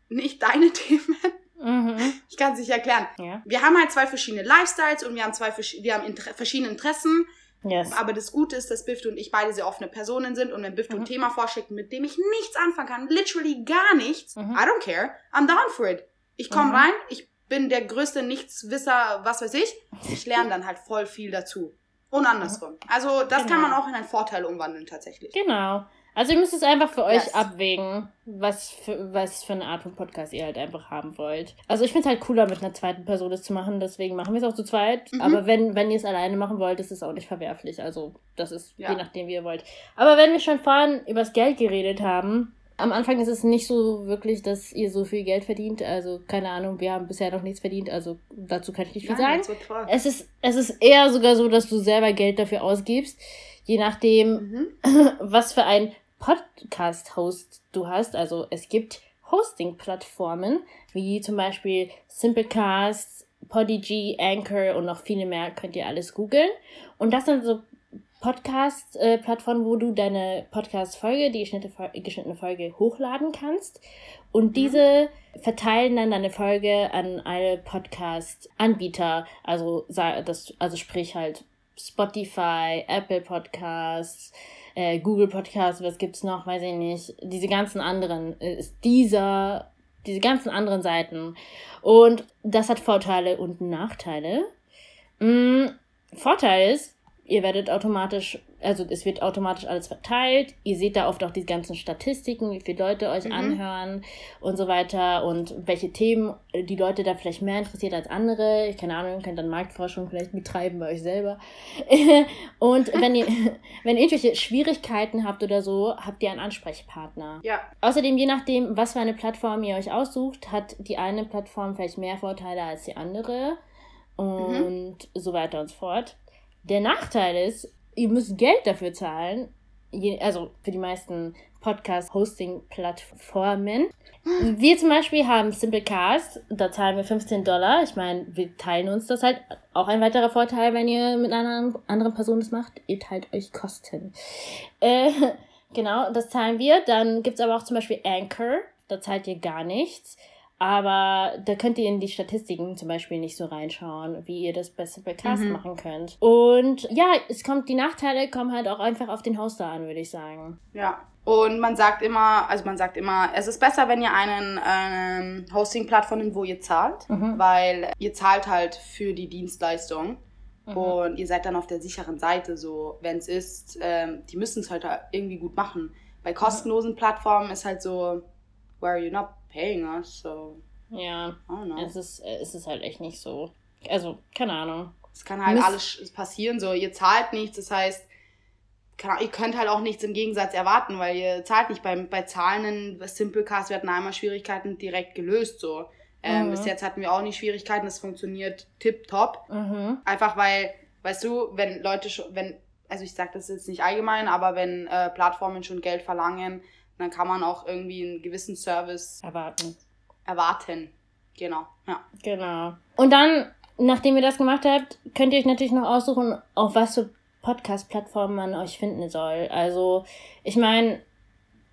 Speaker 2: nicht deine Themen. Mhm. Ich kann es nicht erklären. Ja. Wir haben halt zwei verschiedene Lifestyles und wir haben zwei wir haben inter verschiedene Interessen. Yes. Aber das Gute ist, dass Bift und ich beide sehr offene Personen sind und wenn Bift mhm. ein Thema vorschlägt, mit dem ich nichts anfangen kann, literally gar nichts, mhm. I don't care, I'm down for it. Ich komme mhm. rein, ich bin der größte Nichtswisser, was weiß ich. Ich lerne dann halt voll viel dazu. Und andersrum. Also das genau. kann man auch in einen Vorteil umwandeln tatsächlich.
Speaker 1: Genau. Also ihr müsst es einfach für yes. euch abwägen, was für, was für eine Art von Podcast ihr halt einfach haben wollt. Also ich finde es halt cooler, mit einer zweiten Person das zu machen, deswegen machen wir es auch zu zweit. Mhm. Aber wenn, wenn ihr es alleine machen wollt, ist es auch nicht verwerflich. Also das ist ja. je nachdem, wie ihr wollt. Aber wenn wir schon vorhin übers Geld geredet haben, am Anfang ist es nicht so wirklich, dass ihr so viel Geld verdient. Also, keine Ahnung, wir haben bisher noch nichts verdient, also dazu kann ich nicht viel Nein, sagen. Es ist, es ist eher sogar so, dass du selber Geld dafür ausgibst, je nachdem, mhm. was für ein Podcast-Host du hast. Also es gibt Hosting-Plattformen, wie zum Beispiel Simplecast, Podigy, Anchor und noch viele mehr, könnt ihr alles googeln. Und das sind so Podcast-Plattform, wo du deine Podcast-Folge, die geschnittene Folge hochladen kannst. Und mhm. diese verteilen dann deine Folge an alle Podcast-Anbieter. Also, das, also sprich halt Spotify, Apple Podcasts, äh, Google Podcasts, was gibt's noch, weiß ich nicht. Diese ganzen anderen, äh, ist dieser, diese ganzen anderen Seiten. Und das hat Vorteile und Nachteile. Mm, Vorteil ist, ihr werdet automatisch, also es wird automatisch alles verteilt. Ihr seht da oft auch die ganzen Statistiken, wie viele Leute euch mhm. anhören und so weiter und welche Themen die Leute da vielleicht mehr interessiert als andere. Keine Ahnung, könnt dann Marktforschung vielleicht betreiben bei euch selber. und wenn ihr, wenn ihr irgendwelche Schwierigkeiten habt oder so, habt ihr einen Ansprechpartner. Ja. Außerdem, je nachdem, was für eine Plattform ihr euch aussucht, hat die eine Plattform vielleicht mehr Vorteile als die andere mhm. und mhm. so weiter und so fort. Der Nachteil ist, ihr müsst Geld dafür zahlen. Also für die meisten Podcast-Hosting-Plattformen. Wir zum Beispiel haben Simplecast, da zahlen wir 15 Dollar. Ich meine, wir teilen uns das halt. Auch ein weiterer Vorteil, wenn ihr mit einer anderen Person das macht, ihr teilt euch Kosten. Äh, genau, das zahlen wir. Dann gibt es aber auch zum Beispiel Anchor, da zahlt ihr gar nichts. Aber da könnt ihr in die Statistiken zum Beispiel nicht so reinschauen, wie ihr das bei Simplecast mhm. machen könnt. Und ja, es kommt, die Nachteile kommen halt auch einfach auf den Hoster an, würde ich sagen.
Speaker 2: Ja. Und man sagt immer, also man sagt immer, es ist besser, wenn ihr einen ähm, Hosting-Plattform nimmt, wo ihr zahlt, mhm. weil ihr zahlt halt für die Dienstleistung. Mhm. Und ihr seid dann auf der sicheren Seite, so wenn es ist, ähm, die müssen es halt irgendwie gut machen. Bei kostenlosen Plattformen ist halt so, where are you not paying us, so.
Speaker 1: Ja, es ist, es ist halt echt nicht so. Also, keine Ahnung.
Speaker 2: Es kann halt Miss alles passieren. So, ihr zahlt nichts, das heißt, ihr könnt halt auch nichts im Gegensatz erwarten, weil ihr zahlt nicht. Bei, bei Zahlen in Simplecast, wir hatten einmal Schwierigkeiten direkt gelöst. So. Ähm, mhm. Bis jetzt hatten wir auch nicht Schwierigkeiten, das funktioniert tipptopp. Mhm. Einfach weil, weißt du, wenn Leute schon, wenn, also ich sage das jetzt nicht allgemein, aber wenn äh, Plattformen schon Geld verlangen, dann kann man auch irgendwie einen gewissen Service
Speaker 1: erwarten.
Speaker 2: Erwarten. Genau, ja.
Speaker 1: Genau. Und dann, nachdem ihr das gemacht habt, könnt ihr euch natürlich noch aussuchen, auf was für Podcast-Plattformen man euch finden soll. Also, ich meine,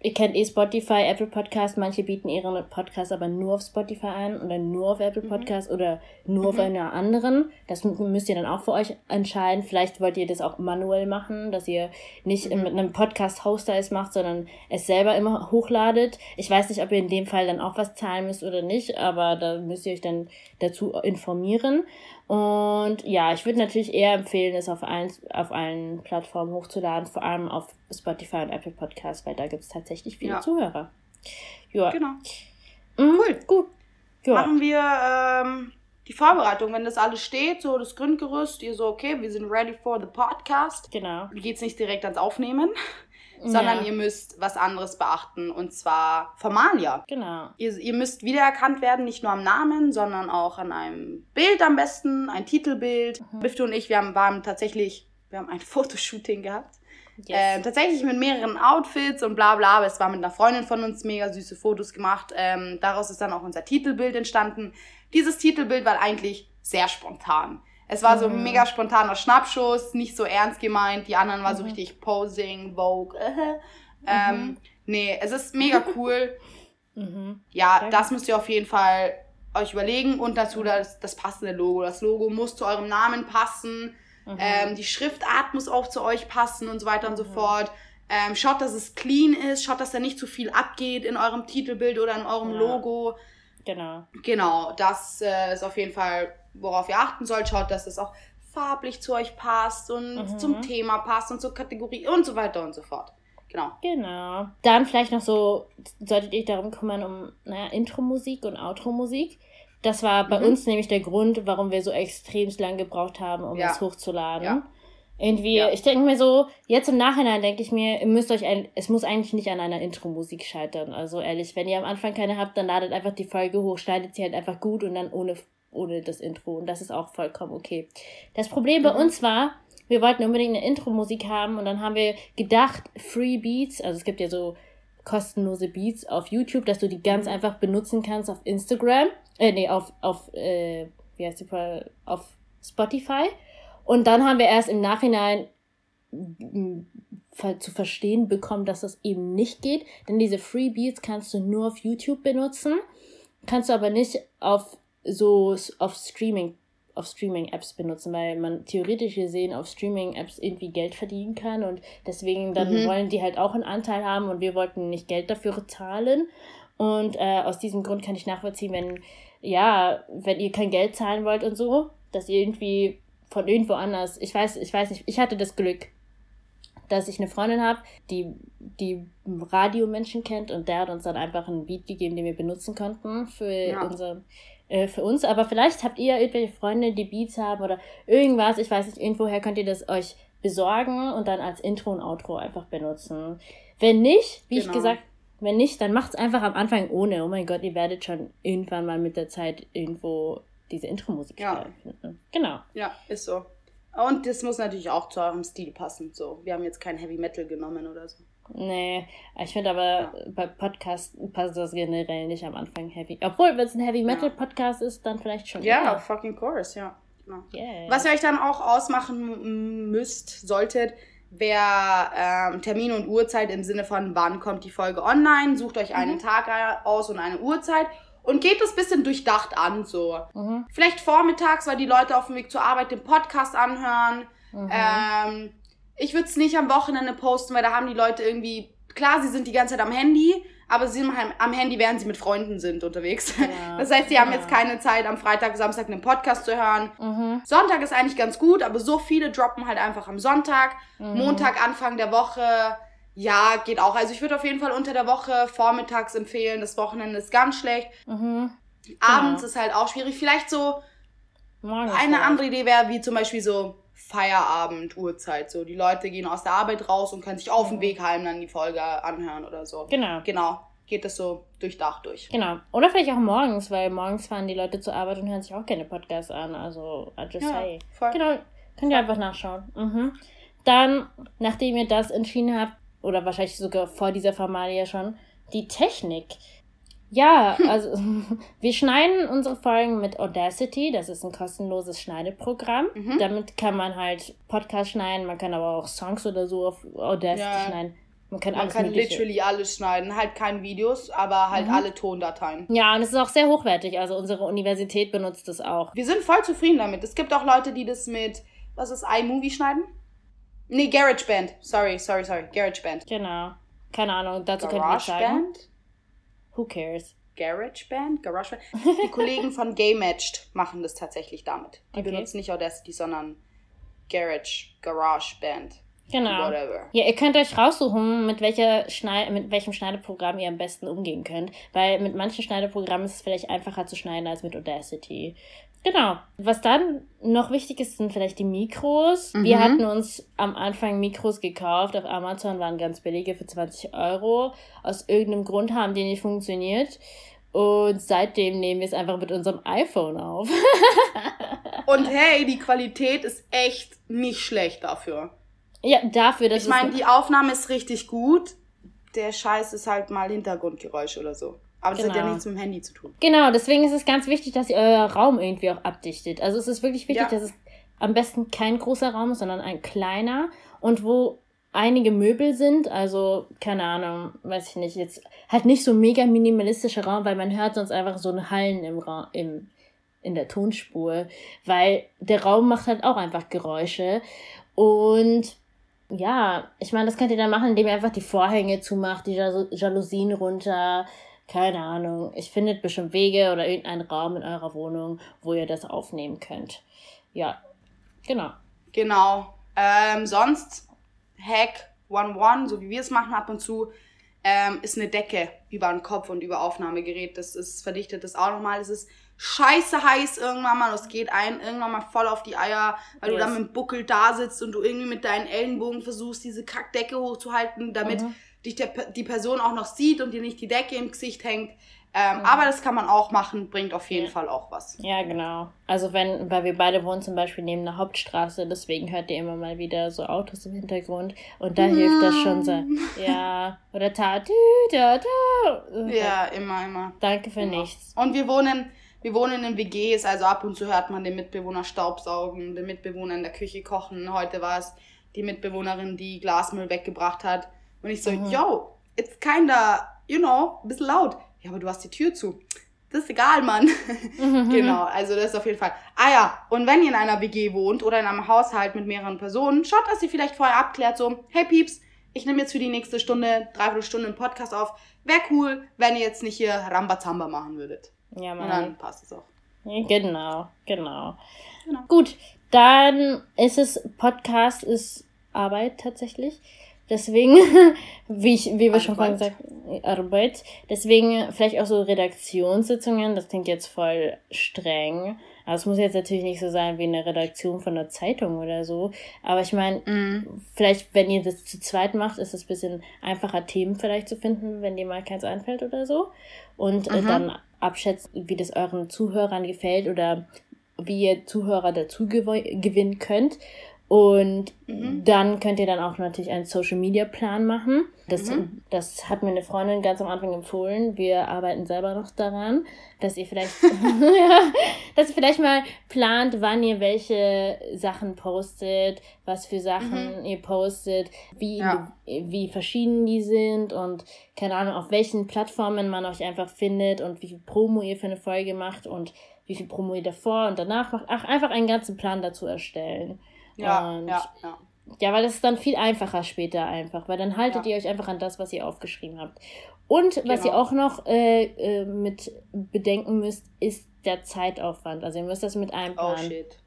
Speaker 1: ihr kennt eh Spotify, Apple Podcast, manche bieten ihre Podcasts aber nur auf Spotify an oder nur auf Apple mhm. Podcast mhm. oder nur mhm. auf einer anderen. Das müsst ihr dann auch für euch entscheiden. Vielleicht wollt ihr das auch manuell machen, dass ihr nicht mhm. mit einem Podcast-Hoster es macht, sondern es selber immer hochladet. Ich weiß nicht, ob ihr in dem Fall dann auch was zahlen müsst oder nicht, aber da müsst ihr euch dann dazu informieren. Und ja, ich würde natürlich eher empfehlen, es auf allen, auf allen Plattformen hochzuladen, vor allem auf Spotify und Apple Podcasts, weil da gibt es tatsächlich viele ja. Zuhörer.
Speaker 2: Ja. Genau. Mhm, cool. Gut. Ja. Machen wir ähm, die Vorbereitung, wenn das alles steht, so das Grundgerüst, ihr so, okay, wir sind ready for the podcast.
Speaker 1: Genau.
Speaker 2: Geht's nicht direkt ans Aufnehmen sondern ja. ihr müsst was anderes beachten und zwar Formalia.
Speaker 1: Genau.
Speaker 2: Ihr, ihr müsst wiedererkannt werden, nicht nur am Namen, sondern auch an einem Bild am besten, ein Titelbild. Mhm. Bifte und ich, wir haben, waren tatsächlich, wir haben ein Fotoshooting gehabt. Yes. Äh, tatsächlich mit mehreren Outfits und bla bla, aber es war mit einer Freundin von uns mega süße Fotos gemacht. Ähm, daraus ist dann auch unser Titelbild entstanden. Dieses Titelbild war eigentlich sehr spontan. Es war mhm. so mega spontaner Schnappschuss, nicht so ernst gemeint. Die anderen war mhm. so richtig Posing, Vogue. Äh, ähm, mhm. Nee, es ist mega cool. Mhm. Ja, das müsst ihr auf jeden Fall euch überlegen und dazu das, das passende Logo. Das Logo muss zu eurem Namen passen. Mhm. Ähm, die Schriftart muss auch zu euch passen und so weiter und so mhm. fort. Ähm, schaut, dass es clean ist. Schaut, dass da nicht zu viel abgeht in eurem Titelbild oder in eurem ja. Logo.
Speaker 1: Genau.
Speaker 2: Genau, das äh, ist auf jeden Fall worauf ihr achten sollt. Schaut, dass es auch farblich zu euch passt und mhm. zum Thema passt und zur Kategorie und so weiter und so fort. Genau.
Speaker 1: Genau. Dann vielleicht noch so, solltet ihr darum kümmern, um, naja, Intro-Musik und Outro-Musik. Das war bei mhm. uns nämlich der Grund, warum wir so extremst lang gebraucht haben, um ja. es hochzuladen. Ja. Irgendwie, ja. ich denke mir so, jetzt im Nachhinein denke ich mir, ihr müsst euch ein, es muss eigentlich nicht an einer Intro-Musik scheitern. Also ehrlich, wenn ihr am Anfang keine habt, dann ladet einfach die Folge hoch, schneidet sie halt einfach gut und dann ohne ohne das Intro. Und das ist auch vollkommen okay. Das Problem bei mhm. uns war, wir wollten unbedingt eine Intro-Musik haben und dann haben wir gedacht, Free Beats, also es gibt ja so kostenlose Beats auf YouTube, dass du die ganz mhm. einfach benutzen kannst auf Instagram, äh, nee, auf, auf, äh, wie heißt die, auf Spotify. Und dann haben wir erst im Nachhinein zu verstehen bekommen, dass das eben nicht geht, denn diese Free Beats kannst du nur auf YouTube benutzen, kannst du aber nicht auf so auf Streaming auf Streaming-Apps benutzen, weil man theoretisch gesehen auf Streaming-Apps irgendwie Geld verdienen kann und deswegen dann mhm. wollen die halt auch einen Anteil haben und wir wollten nicht Geld dafür zahlen und äh, aus diesem Grund kann ich nachvollziehen, wenn ja, wenn ihr kein Geld zahlen wollt und so, dass ihr irgendwie von irgendwo anders, ich weiß, ich weiß nicht, ich hatte das Glück, dass ich eine Freundin habe, die die Radiomenschen kennt und der hat uns dann einfach einen Beat gegeben, den wir benutzen konnten für ja. unser äh, für uns. Aber vielleicht habt ihr irgendwelche Freunde, die Beats haben oder irgendwas. Ich weiß nicht, irgendwoher könnt ihr das euch besorgen und dann als Intro und Outro einfach benutzen. Wenn nicht, wie genau. ich gesagt, wenn nicht, dann macht's einfach am Anfang ohne. Oh mein Gott, ihr werdet schon irgendwann mal mit der Zeit irgendwo diese Intro-Musik
Speaker 2: ja.
Speaker 1: finden. Genau.
Speaker 2: Ja, ist so. Und das muss natürlich auch zu eurem Stil passen. So, wir haben jetzt kein Heavy Metal genommen oder so.
Speaker 1: Nee, ich finde aber ja. bei Podcasts passt das generell nicht am Anfang heavy. Obwohl, wenn es ein Heavy Metal Podcast ist, dann vielleicht schon.
Speaker 2: Ja, yeah, fucking course, ja. Genau. Yeah. Was ihr euch dann auch ausmachen müsst, solltet, wäre ähm, Termin und Uhrzeit im Sinne von, wann kommt die Folge online. Sucht euch einen mhm. Tag aus und eine Uhrzeit und geht das bisschen durchdacht an, so. Mhm. Vielleicht vormittags, weil die Leute auf dem Weg zur Arbeit den Podcast anhören. Mhm. Ähm, ich würde es nicht am Wochenende posten, weil da haben die Leute irgendwie, klar, sie sind die ganze Zeit am Handy, aber sie sind am Handy, während sie mit Freunden sind unterwegs. Ja, das heißt, sie haben jetzt keine Zeit, am Freitag, Samstag einen Podcast zu hören. Mhm. Sonntag ist eigentlich ganz gut, aber so viele droppen halt einfach am Sonntag. Mhm. Montag, Anfang der Woche, ja, geht auch. Also ich würde auf jeden Fall unter der Woche vormittags empfehlen. Das Wochenende ist ganz schlecht. Mhm. Abends genau. ist halt auch schwierig. Vielleicht so Morgens Eine vielleicht. andere Idee wäre wie zum Beispiel so Feierabend, Uhrzeit. So, die Leute gehen aus der Arbeit raus und können sich auf dem Weg heim dann die Folge anhören oder so. Genau. Genau. Geht das so durchdacht durch.
Speaker 1: Genau. Oder vielleicht auch morgens, weil morgens fahren die Leute zur Arbeit und hören sich auch gerne Podcasts an. Also, I just ja, say. Voll. Genau. Könnt ihr einfach nachschauen. Mhm. Dann, nachdem ihr das entschieden habt, oder wahrscheinlich sogar vor dieser Formalie schon, die Technik. Ja, also wir schneiden unsere Folgen mit Audacity, das ist ein kostenloses Schneideprogramm. Mhm. Damit kann man halt Podcast schneiden, man kann aber auch Songs oder so auf Audacity ja.
Speaker 2: schneiden. Man kann, man alles kann literally alles schneiden, halt keine Videos, aber halt mhm. alle Tondateien.
Speaker 1: Ja, und es ist auch sehr hochwertig, also unsere Universität benutzt es auch.
Speaker 2: Wir sind voll zufrieden damit. Es gibt auch Leute, die das mit, was ist, iMovie schneiden? Nee, GarageBand. Sorry, sorry, sorry. GarageBand.
Speaker 1: Genau. Keine Ahnung, dazu könnt ihr nicht sagen. Who cares?
Speaker 2: GarageBand? GarageBand? Die Kollegen von GameMatched machen das tatsächlich damit. Die okay. benutzen nicht Audacity, sondern Garage, GarageBand. Genau.
Speaker 1: Whatever. Ja, ihr könnt euch raussuchen, mit, welcher Schneid mit welchem Schneideprogramm ihr am besten umgehen könnt. Weil mit manchen Schneideprogrammen ist es vielleicht einfacher zu schneiden als mit Audacity. Genau. Was dann noch wichtig ist, sind vielleicht die Mikros. Mhm. Wir hatten uns am Anfang Mikros gekauft. Auf Amazon waren ganz billige für 20 Euro. Aus irgendeinem Grund haben die nicht funktioniert. Und seitdem nehmen wir es einfach mit unserem iPhone auf.
Speaker 2: Und hey, die Qualität ist echt nicht schlecht dafür.
Speaker 1: Ja, dafür, dass
Speaker 2: Ich meine, die Aufnahme ist richtig gut. Der Scheiß ist halt mal Hintergrundgeräusch oder so. Aber das genau. hat ja genau. nichts mit dem Handy zu tun.
Speaker 1: Genau, deswegen ist es ganz wichtig, dass ihr euer Raum irgendwie auch abdichtet. Also es ist wirklich wichtig, ja. dass es am besten kein großer Raum ist, sondern ein kleiner und wo einige Möbel sind, also keine Ahnung, weiß ich nicht, jetzt halt nicht so mega minimalistischer Raum, weil man hört sonst einfach so ein Hallen im Raum, im, in der Tonspur, weil der Raum macht halt auch einfach Geräusche und ja, ich meine, das könnt ihr dann machen, indem ihr einfach die Vorhänge zumacht, die Jalousien runter, keine Ahnung. Ich findet bestimmt Wege oder irgendeinen Raum in eurer Wohnung, wo ihr das aufnehmen könnt. Ja, genau.
Speaker 2: Genau. Ähm, sonst, Hack 1-1, so wie wir es machen ab und zu, ähm, ist eine Decke über den Kopf und über Aufnahmegerät. Das ist verdichtet das auch nochmal. Es ist scheiße heiß irgendwann mal. Es geht ein irgendwann mal voll auf die Eier, weil yes. du dann mit dem Buckel da sitzt und du irgendwie mit deinen Ellenbogen versuchst, diese Kackdecke hochzuhalten, damit mhm dich der, die Person auch noch sieht und dir nicht die Decke im Gesicht hängt. Ähm, mhm. Aber das kann man auch machen, bringt auf jeden ja. Fall auch was.
Speaker 1: Ja, genau. Also wenn, weil wir beide wohnen zum Beispiel neben der Hauptstraße, deswegen hört ihr immer mal wieder so Autos im Hintergrund und da mm. hilft das schon so. Ja, oder ta, tü, ta, ta.
Speaker 2: Ja, immer, immer.
Speaker 1: Danke für immer. nichts.
Speaker 2: Und wir wohnen, wir wohnen in WGs, also ab und zu hört man den Mitbewohner Staubsaugen, den Mitbewohner in der Küche kochen. Heute war es die Mitbewohnerin, die Glasmüll weggebracht hat. Und ich so, mhm. yo, it's kinda, you know, ein bisschen laut. Ja, aber du hast die Tür zu. Das ist egal, Mann. Mhm. genau, also das ist auf jeden Fall. Ah ja, und wenn ihr in einer WG wohnt oder in einem Haushalt mit mehreren Personen, schaut, dass ihr vielleicht vorher abklärt, so, hey Pieps, ich nehme jetzt für die nächste Stunde, dreiviertel Stunde einen Podcast auf. Wäre cool, wenn ihr jetzt nicht hier Rambazamba machen würdet. Ja, Mann. Und dann passt es auch.
Speaker 1: Genau, genau, genau. Gut, dann ist es, Podcast ist Arbeit tatsächlich. Deswegen, wie, ich, wie wir Arbeit. schon vorhin gesagt haben, Arbeit. Deswegen vielleicht auch so Redaktionssitzungen, das klingt jetzt voll streng. Aber es muss jetzt natürlich nicht so sein wie eine Redaktion von einer Zeitung oder so. Aber ich meine, mm. vielleicht, wenn ihr das zu zweit macht, ist es ein bisschen einfacher, Themen vielleicht zu finden, wenn dir mal keins einfällt oder so. Und äh, mhm. dann abschätzen, wie das euren Zuhörern gefällt oder wie ihr Zuhörer dazu gewinnen könnt. Und mhm. dann könnt ihr dann auch natürlich einen Social Media Plan machen. Das, mhm. das hat mir eine Freundin ganz am Anfang empfohlen. Wir arbeiten selber noch daran, dass ihr vielleicht, dass ihr vielleicht mal plant, wann ihr welche Sachen postet, was für Sachen mhm. ihr postet, wie, ja. wie verschieden die sind und keine Ahnung, auf welchen Plattformen man euch einfach findet und wie viel Promo ihr für eine Folge macht und wie viel Promo ihr davor und danach macht. Ach, einfach einen ganzen Plan dazu erstellen. Ja, und ja, ja. Ja, weil das ist dann viel einfacher später einfach, weil dann haltet ja. ihr euch einfach an das, was ihr aufgeschrieben habt. Und genau. was ihr genau. auch noch äh, äh, mit bedenken müsst, ist der Zeitaufwand. Also ihr müsst das mit einplanen. Oh shit.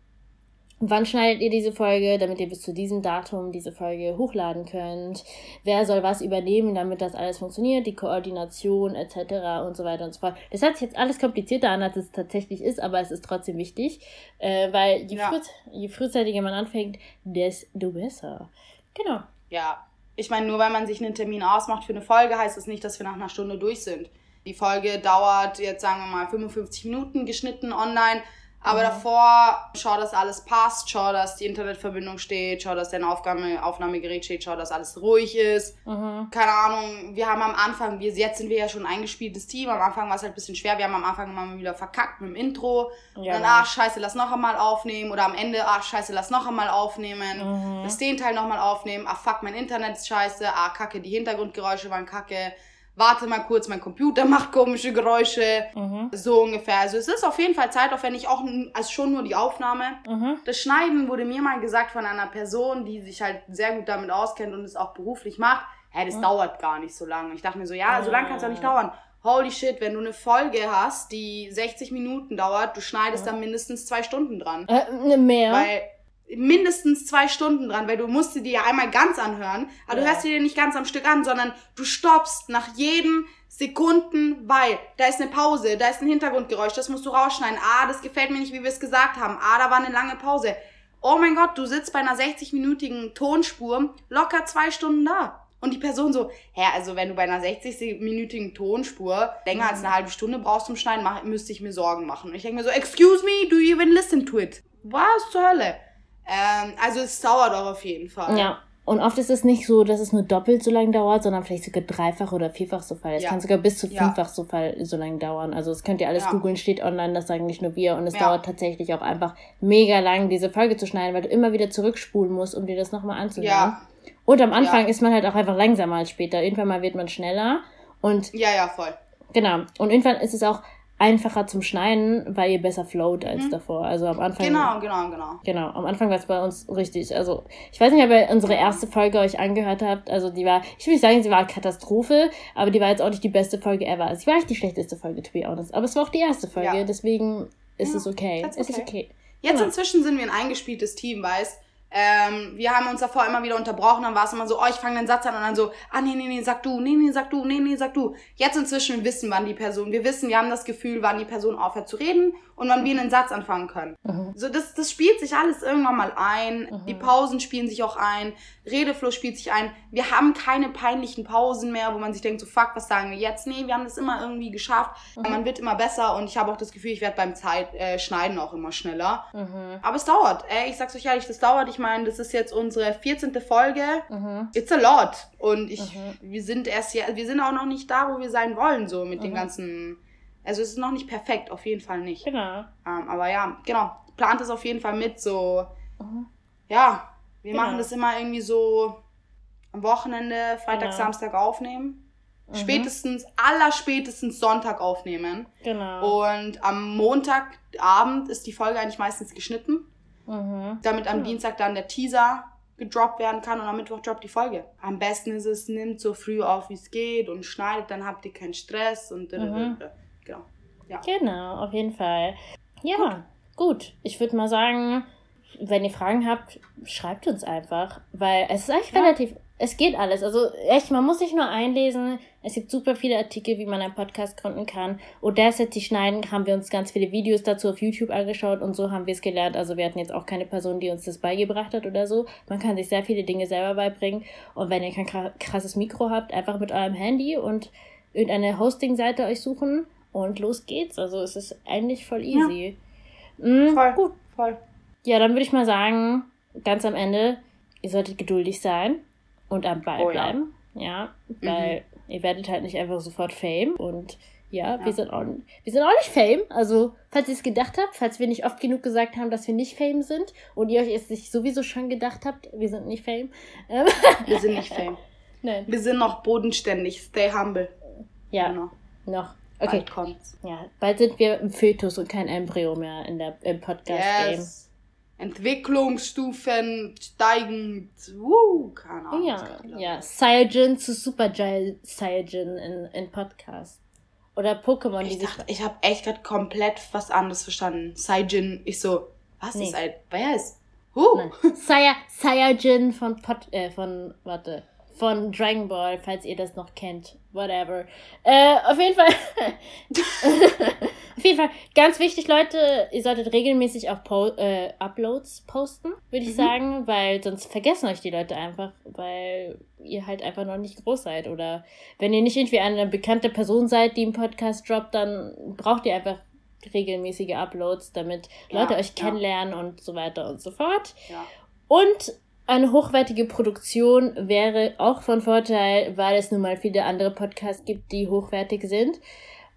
Speaker 1: Wann schneidet ihr diese Folge, damit ihr bis zu diesem Datum diese Folge hochladen könnt? Wer soll was übernehmen, damit das alles funktioniert? Die Koordination etc. und so weiter und so fort. Das hört sich jetzt alles komplizierter an, als es tatsächlich ist, aber es ist trotzdem wichtig, äh, weil je, ja. früh, je frühzeitiger man anfängt, desto besser. Genau.
Speaker 2: Ja, ich meine, nur weil man sich einen Termin ausmacht für eine Folge, heißt das nicht, dass wir nach einer Stunde durch sind. Die Folge dauert jetzt, sagen wir mal, 55 Minuten geschnitten online aber mhm. davor, schau, dass alles passt, schau, dass die Internetverbindung steht, schau, dass dein Aufnahme, Aufnahmegerät steht, schau, dass alles ruhig ist. Mhm. Keine Ahnung, wir haben am Anfang, wir, jetzt sind wir ja schon ein eingespieltes Team, am Anfang war es halt ein bisschen schwer, wir haben am Anfang immer wieder verkackt mit dem Intro. Ja. Und dann, ach scheiße, lass noch einmal aufnehmen. Oder am Ende, ach scheiße, lass noch einmal aufnehmen. Mhm. Lass den Teil nochmal aufnehmen. Ach fuck, mein Internet ist scheiße. Ah, kacke, die Hintergrundgeräusche waren kacke warte mal kurz, mein Computer macht komische Geräusche. Mhm. So ungefähr. Also es ist auf jeden Fall zeitaufwendig, auch als schon nur die Aufnahme. Mhm. Das Schneiden wurde mir mal gesagt von einer Person, die sich halt sehr gut damit auskennt und es auch beruflich macht. Hä, das mhm. dauert gar nicht so lange. Ich dachte mir so, ja, so lange kann es ja nicht dauern. Holy shit, wenn du eine Folge hast, die 60 Minuten dauert, du schneidest dann mindestens zwei Stunden dran.
Speaker 1: Äh, mehr.
Speaker 2: Weil mindestens zwei Stunden dran, weil du musst sie dir ja einmal ganz anhören, aber ja. du hörst sie dir nicht ganz am Stück an, sondern du stoppst nach jedem Sekunden, weil da ist eine Pause, da ist ein Hintergrundgeräusch, das musst du rausschneiden. Ah, das gefällt mir nicht, wie wir es gesagt haben. Ah, da war eine lange Pause. Oh mein Gott, du sitzt bei einer 60-minütigen Tonspur locker zwei Stunden da. Und die Person so, hä, also wenn du bei einer 60-minütigen Tonspur länger als eine halbe Stunde brauchst zum Schneiden, mach, müsste ich mir Sorgen machen. Und ich denke mir so, excuse me, do you even listen to it? Was zur Hölle? Ähm, also es dauert auch auf jeden Fall.
Speaker 1: Ja. Und oft ist es nicht so, dass es nur doppelt so lange dauert, sondern vielleicht sogar dreifach oder vierfach so viel. Es ja. kann sogar bis zu fünffach ja. so viel so lange dauern. Also das könnt ihr alles ja. googeln, steht online, das sagen nicht nur wir. Und es dauert tatsächlich auch einfach mega lang, diese Folge zu schneiden, weil du immer wieder zurückspulen musst, um dir das nochmal anzuhören. Ja. Und am Anfang ist man halt auch einfach langsamer als später. Irgendwann mal wird man schneller. Und
Speaker 2: ja, ja, voll.
Speaker 1: Genau. Und irgendwann ist es auch einfacher zum Schneiden, weil ihr besser float als mhm. davor. Also am Anfang.
Speaker 2: Genau, genau, genau.
Speaker 1: Genau, am Anfang war es bei uns richtig. Also ich weiß nicht, ob ihr unsere erste Folge euch angehört habt. Also die war, ich will nicht sagen, sie war Katastrophe, aber die war jetzt auch nicht die beste Folge ever. Also, sie war nicht die schlechteste Folge, to be honest. Aber es war auch die erste Folge, ja. deswegen ist ja, es okay. okay. Es ist okay.
Speaker 2: Jetzt genau. inzwischen sind wir ein eingespieltes Team, weißt ähm, wir haben uns davor immer wieder unterbrochen, dann war es immer so, oh, ich fange den Satz an und dann so, ah, nee, nee, nee, sag du, nee, nee, sag du, nee, nee, sag du. Jetzt inzwischen wissen, wann die Person, wir wissen, wir haben das Gefühl, wann die Person aufhört zu reden und wann wir einen Satz anfangen können. Mhm. So, das, das spielt sich alles irgendwann mal ein. Mhm. Die Pausen spielen sich auch ein. Redefluss spielt sich ein. Wir haben keine peinlichen Pausen mehr, wo man sich denkt, so fuck, was sagen wir jetzt? Nee, wir haben das immer irgendwie geschafft. Mhm. Man wird immer besser und ich habe auch das Gefühl, ich werde beim Zeit, äh, Schneiden auch immer schneller. Aber es dauert. Ey, ich sag's euch ehrlich, das dauert. Ich meine, das ist jetzt unsere 14. Folge. Mhm. It's a lot. Und ich, mhm. wir sind erst ja, wir sind auch noch nicht da, wo wir sein wollen, so mit den ganzen. Also es ist noch nicht perfekt, auf jeden Fall nicht.
Speaker 1: Genau.
Speaker 2: Ähm, aber ja, genau. Plant es auf jeden Fall mit, so. Ja, wir genau. machen das immer irgendwie so am Wochenende, Freitag, genau. Samstag aufnehmen. Mhm. Spätestens, allerspätestens Sonntag aufnehmen.
Speaker 1: Genau.
Speaker 2: Und am Montagabend ist die Folge eigentlich meistens geschnitten. Mhm. Damit am mhm. Dienstag dann der Teaser gedroppt werden kann und am Mittwoch droppt die Folge. Am besten ist es, nimmt so früh auf, wie es geht und schneidet, dann habt ihr keinen Stress und mhm. genau. Ja.
Speaker 1: Genau, auf jeden Fall. Ja, gut. gut. Ich würde mal sagen, wenn ihr Fragen habt, schreibt uns einfach, weil es ist eigentlich ja. relativ, es geht alles. Also echt, man muss sich nur einlesen. Es gibt super viele Artikel, wie man einen Podcast gründen kann. Audacity schneiden, haben wir uns ganz viele Videos dazu auf YouTube angeschaut und so haben wir es gelernt. Also wir hatten jetzt auch keine Person, die uns das beigebracht hat oder so. Man kann sich sehr viele Dinge selber beibringen. Und wenn ihr kein krasses Mikro habt, einfach mit eurem Handy und irgendeine Hosting-Seite euch suchen und los geht's. Also es ist eigentlich voll easy.
Speaker 2: Ja. Mhm, voll, gut. voll.
Speaker 1: Ja, dann würde ich mal sagen, ganz am Ende, ihr solltet geduldig sein und am Ball oh, bleiben. Ja, ja weil mhm. ihr werdet halt nicht einfach sofort Fame und ja, ja, Wir, sind auch, wir sind auch nicht Fame. Also, falls ihr es gedacht habt, falls wir nicht oft genug gesagt haben, dass wir nicht Fame sind und ihr euch es sich sowieso schon gedacht habt, wir sind nicht Fame.
Speaker 2: Ähm, wir sind nicht Fame. Nein. Wir sind noch bodenständig. Stay humble.
Speaker 1: Ja, genau. noch. Okay. Bald kommt's. Ja, bald sind wir im Fötus und kein Embryo mehr in der, im Podcast-Game. Yes.
Speaker 2: Entwicklungsstufen steigend. Uh, keine Ahnung.
Speaker 1: Ja, ja. Saiyajin zu Super Saiyajin in, in Podcast. Oder Pokémon,
Speaker 2: ich dachte, Ich habe echt gerade komplett was anderes verstanden. Saiyajin, ich so, was nee. ist ein. Wer ist? Huh.
Speaker 1: Saiyajin von Pot, äh, von, warte, von Dragon Ball, falls ihr das noch kennt. Whatever. Äh, auf jeden Fall. auf jeden Fall, ganz wichtig, Leute, ihr solltet regelmäßig auch po äh, Uploads posten, würde ich
Speaker 2: Mhm.
Speaker 1: sagen, weil sonst vergessen euch die Leute einfach, weil ihr halt einfach noch nicht groß seid. Oder wenn ihr nicht irgendwie eine bekannte Person seid, die einen Podcast droppt, dann braucht ihr einfach regelmäßige Uploads, damit
Speaker 2: Ja,
Speaker 1: Leute euch
Speaker 2: ja.
Speaker 1: kennenlernen und so weiter und so fort.
Speaker 2: Ja.
Speaker 1: Und eine hochwertige Produktion wäre auch von Vorteil, weil es nun mal viele andere Podcasts gibt, die hochwertig sind.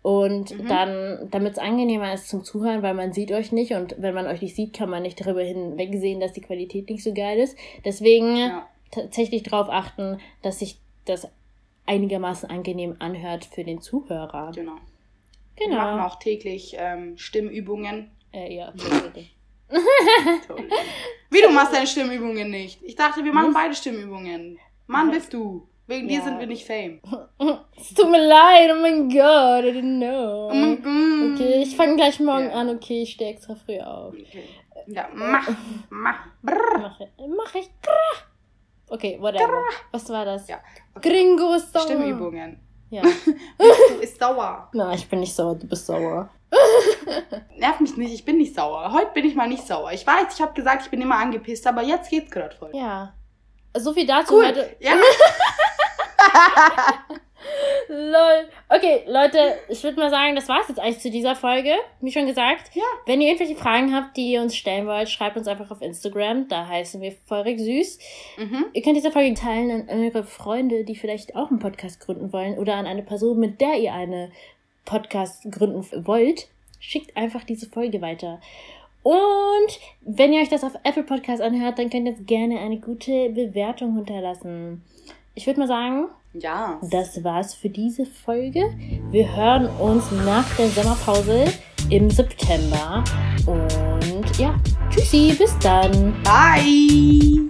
Speaker 1: Und
Speaker 2: Mhm.
Speaker 1: dann, damit es angenehmer ist zum Zuhören, weil man sieht euch nicht und wenn man euch nicht sieht, kann man nicht darüber hinwegsehen, dass die Qualität nicht so geil ist. Deswegen
Speaker 2: Ja.
Speaker 1: tatsächlich darauf achten, dass sich das einigermaßen angenehm anhört für den Zuhörer.
Speaker 2: Genau. Wir machen
Speaker 1: Genau.
Speaker 2: auch täglich ähm, Stimmübungen.
Speaker 1: Äh, ja.
Speaker 2: Wie, du machst deine Stimmübungen nicht? Ich dachte, wir machen beide Stimmübungen. Mann, bist du. Wegen dir
Speaker 1: Ja.
Speaker 2: sind wir nicht Fame.
Speaker 1: es tut mir leid, oh mein Gott, I didn't know.
Speaker 2: Mein Gott.
Speaker 1: Okay, ich fange gleich morgen
Speaker 2: Ja.
Speaker 1: an. Okay, ich stehe extra früh auf.
Speaker 2: Okay. Ja, mach, mach. Brrr.
Speaker 1: Mache mach ich. Grrr. Okay, whatever. Was war das?
Speaker 2: Ja.
Speaker 1: Gringo ist sauer.
Speaker 2: Stimmübungen.
Speaker 1: Ja.
Speaker 2: Du ist sauer.
Speaker 1: Na, ich bin nicht sauer, du bist sauer.
Speaker 2: Nerv mich nicht, ich bin nicht sauer. Heute bin ich mal nicht sauer. Ich weiß, ich habe gesagt, ich bin immer angepisst, aber jetzt geht's gerade voll.
Speaker 1: Ja. So viel dazu
Speaker 2: Cool.
Speaker 1: heute.
Speaker 2: Ja.
Speaker 1: Lol. Okay, Leute, ich würde mal sagen, das war's jetzt eigentlich zu dieser Folge. Wie schon gesagt,
Speaker 2: Ja.
Speaker 1: wenn ihr irgendwelche Fragen habt, die ihr uns stellen wollt, schreibt uns einfach auf Instagram. Da heißen wir feurig süß.
Speaker 2: mhm.
Speaker 1: Ihr könnt diese Folge teilen an eure Freunde, die vielleicht auch einen Podcast gründen wollen oder an eine Person, mit der ihr eine Podcast gründen wollt. Schickt einfach diese Folge weiter. Und wenn ihr euch das auf Apple Podcast anhört, dann könnt ihr jetzt gerne eine gute Bewertung hinterlassen. Ich würde mal sagen,
Speaker 2: Ja.
Speaker 1: das war's für diese Folge. Wir hören uns nach der Sommerpause im September. Und ja, tschüssi, bis dann.
Speaker 2: Bye.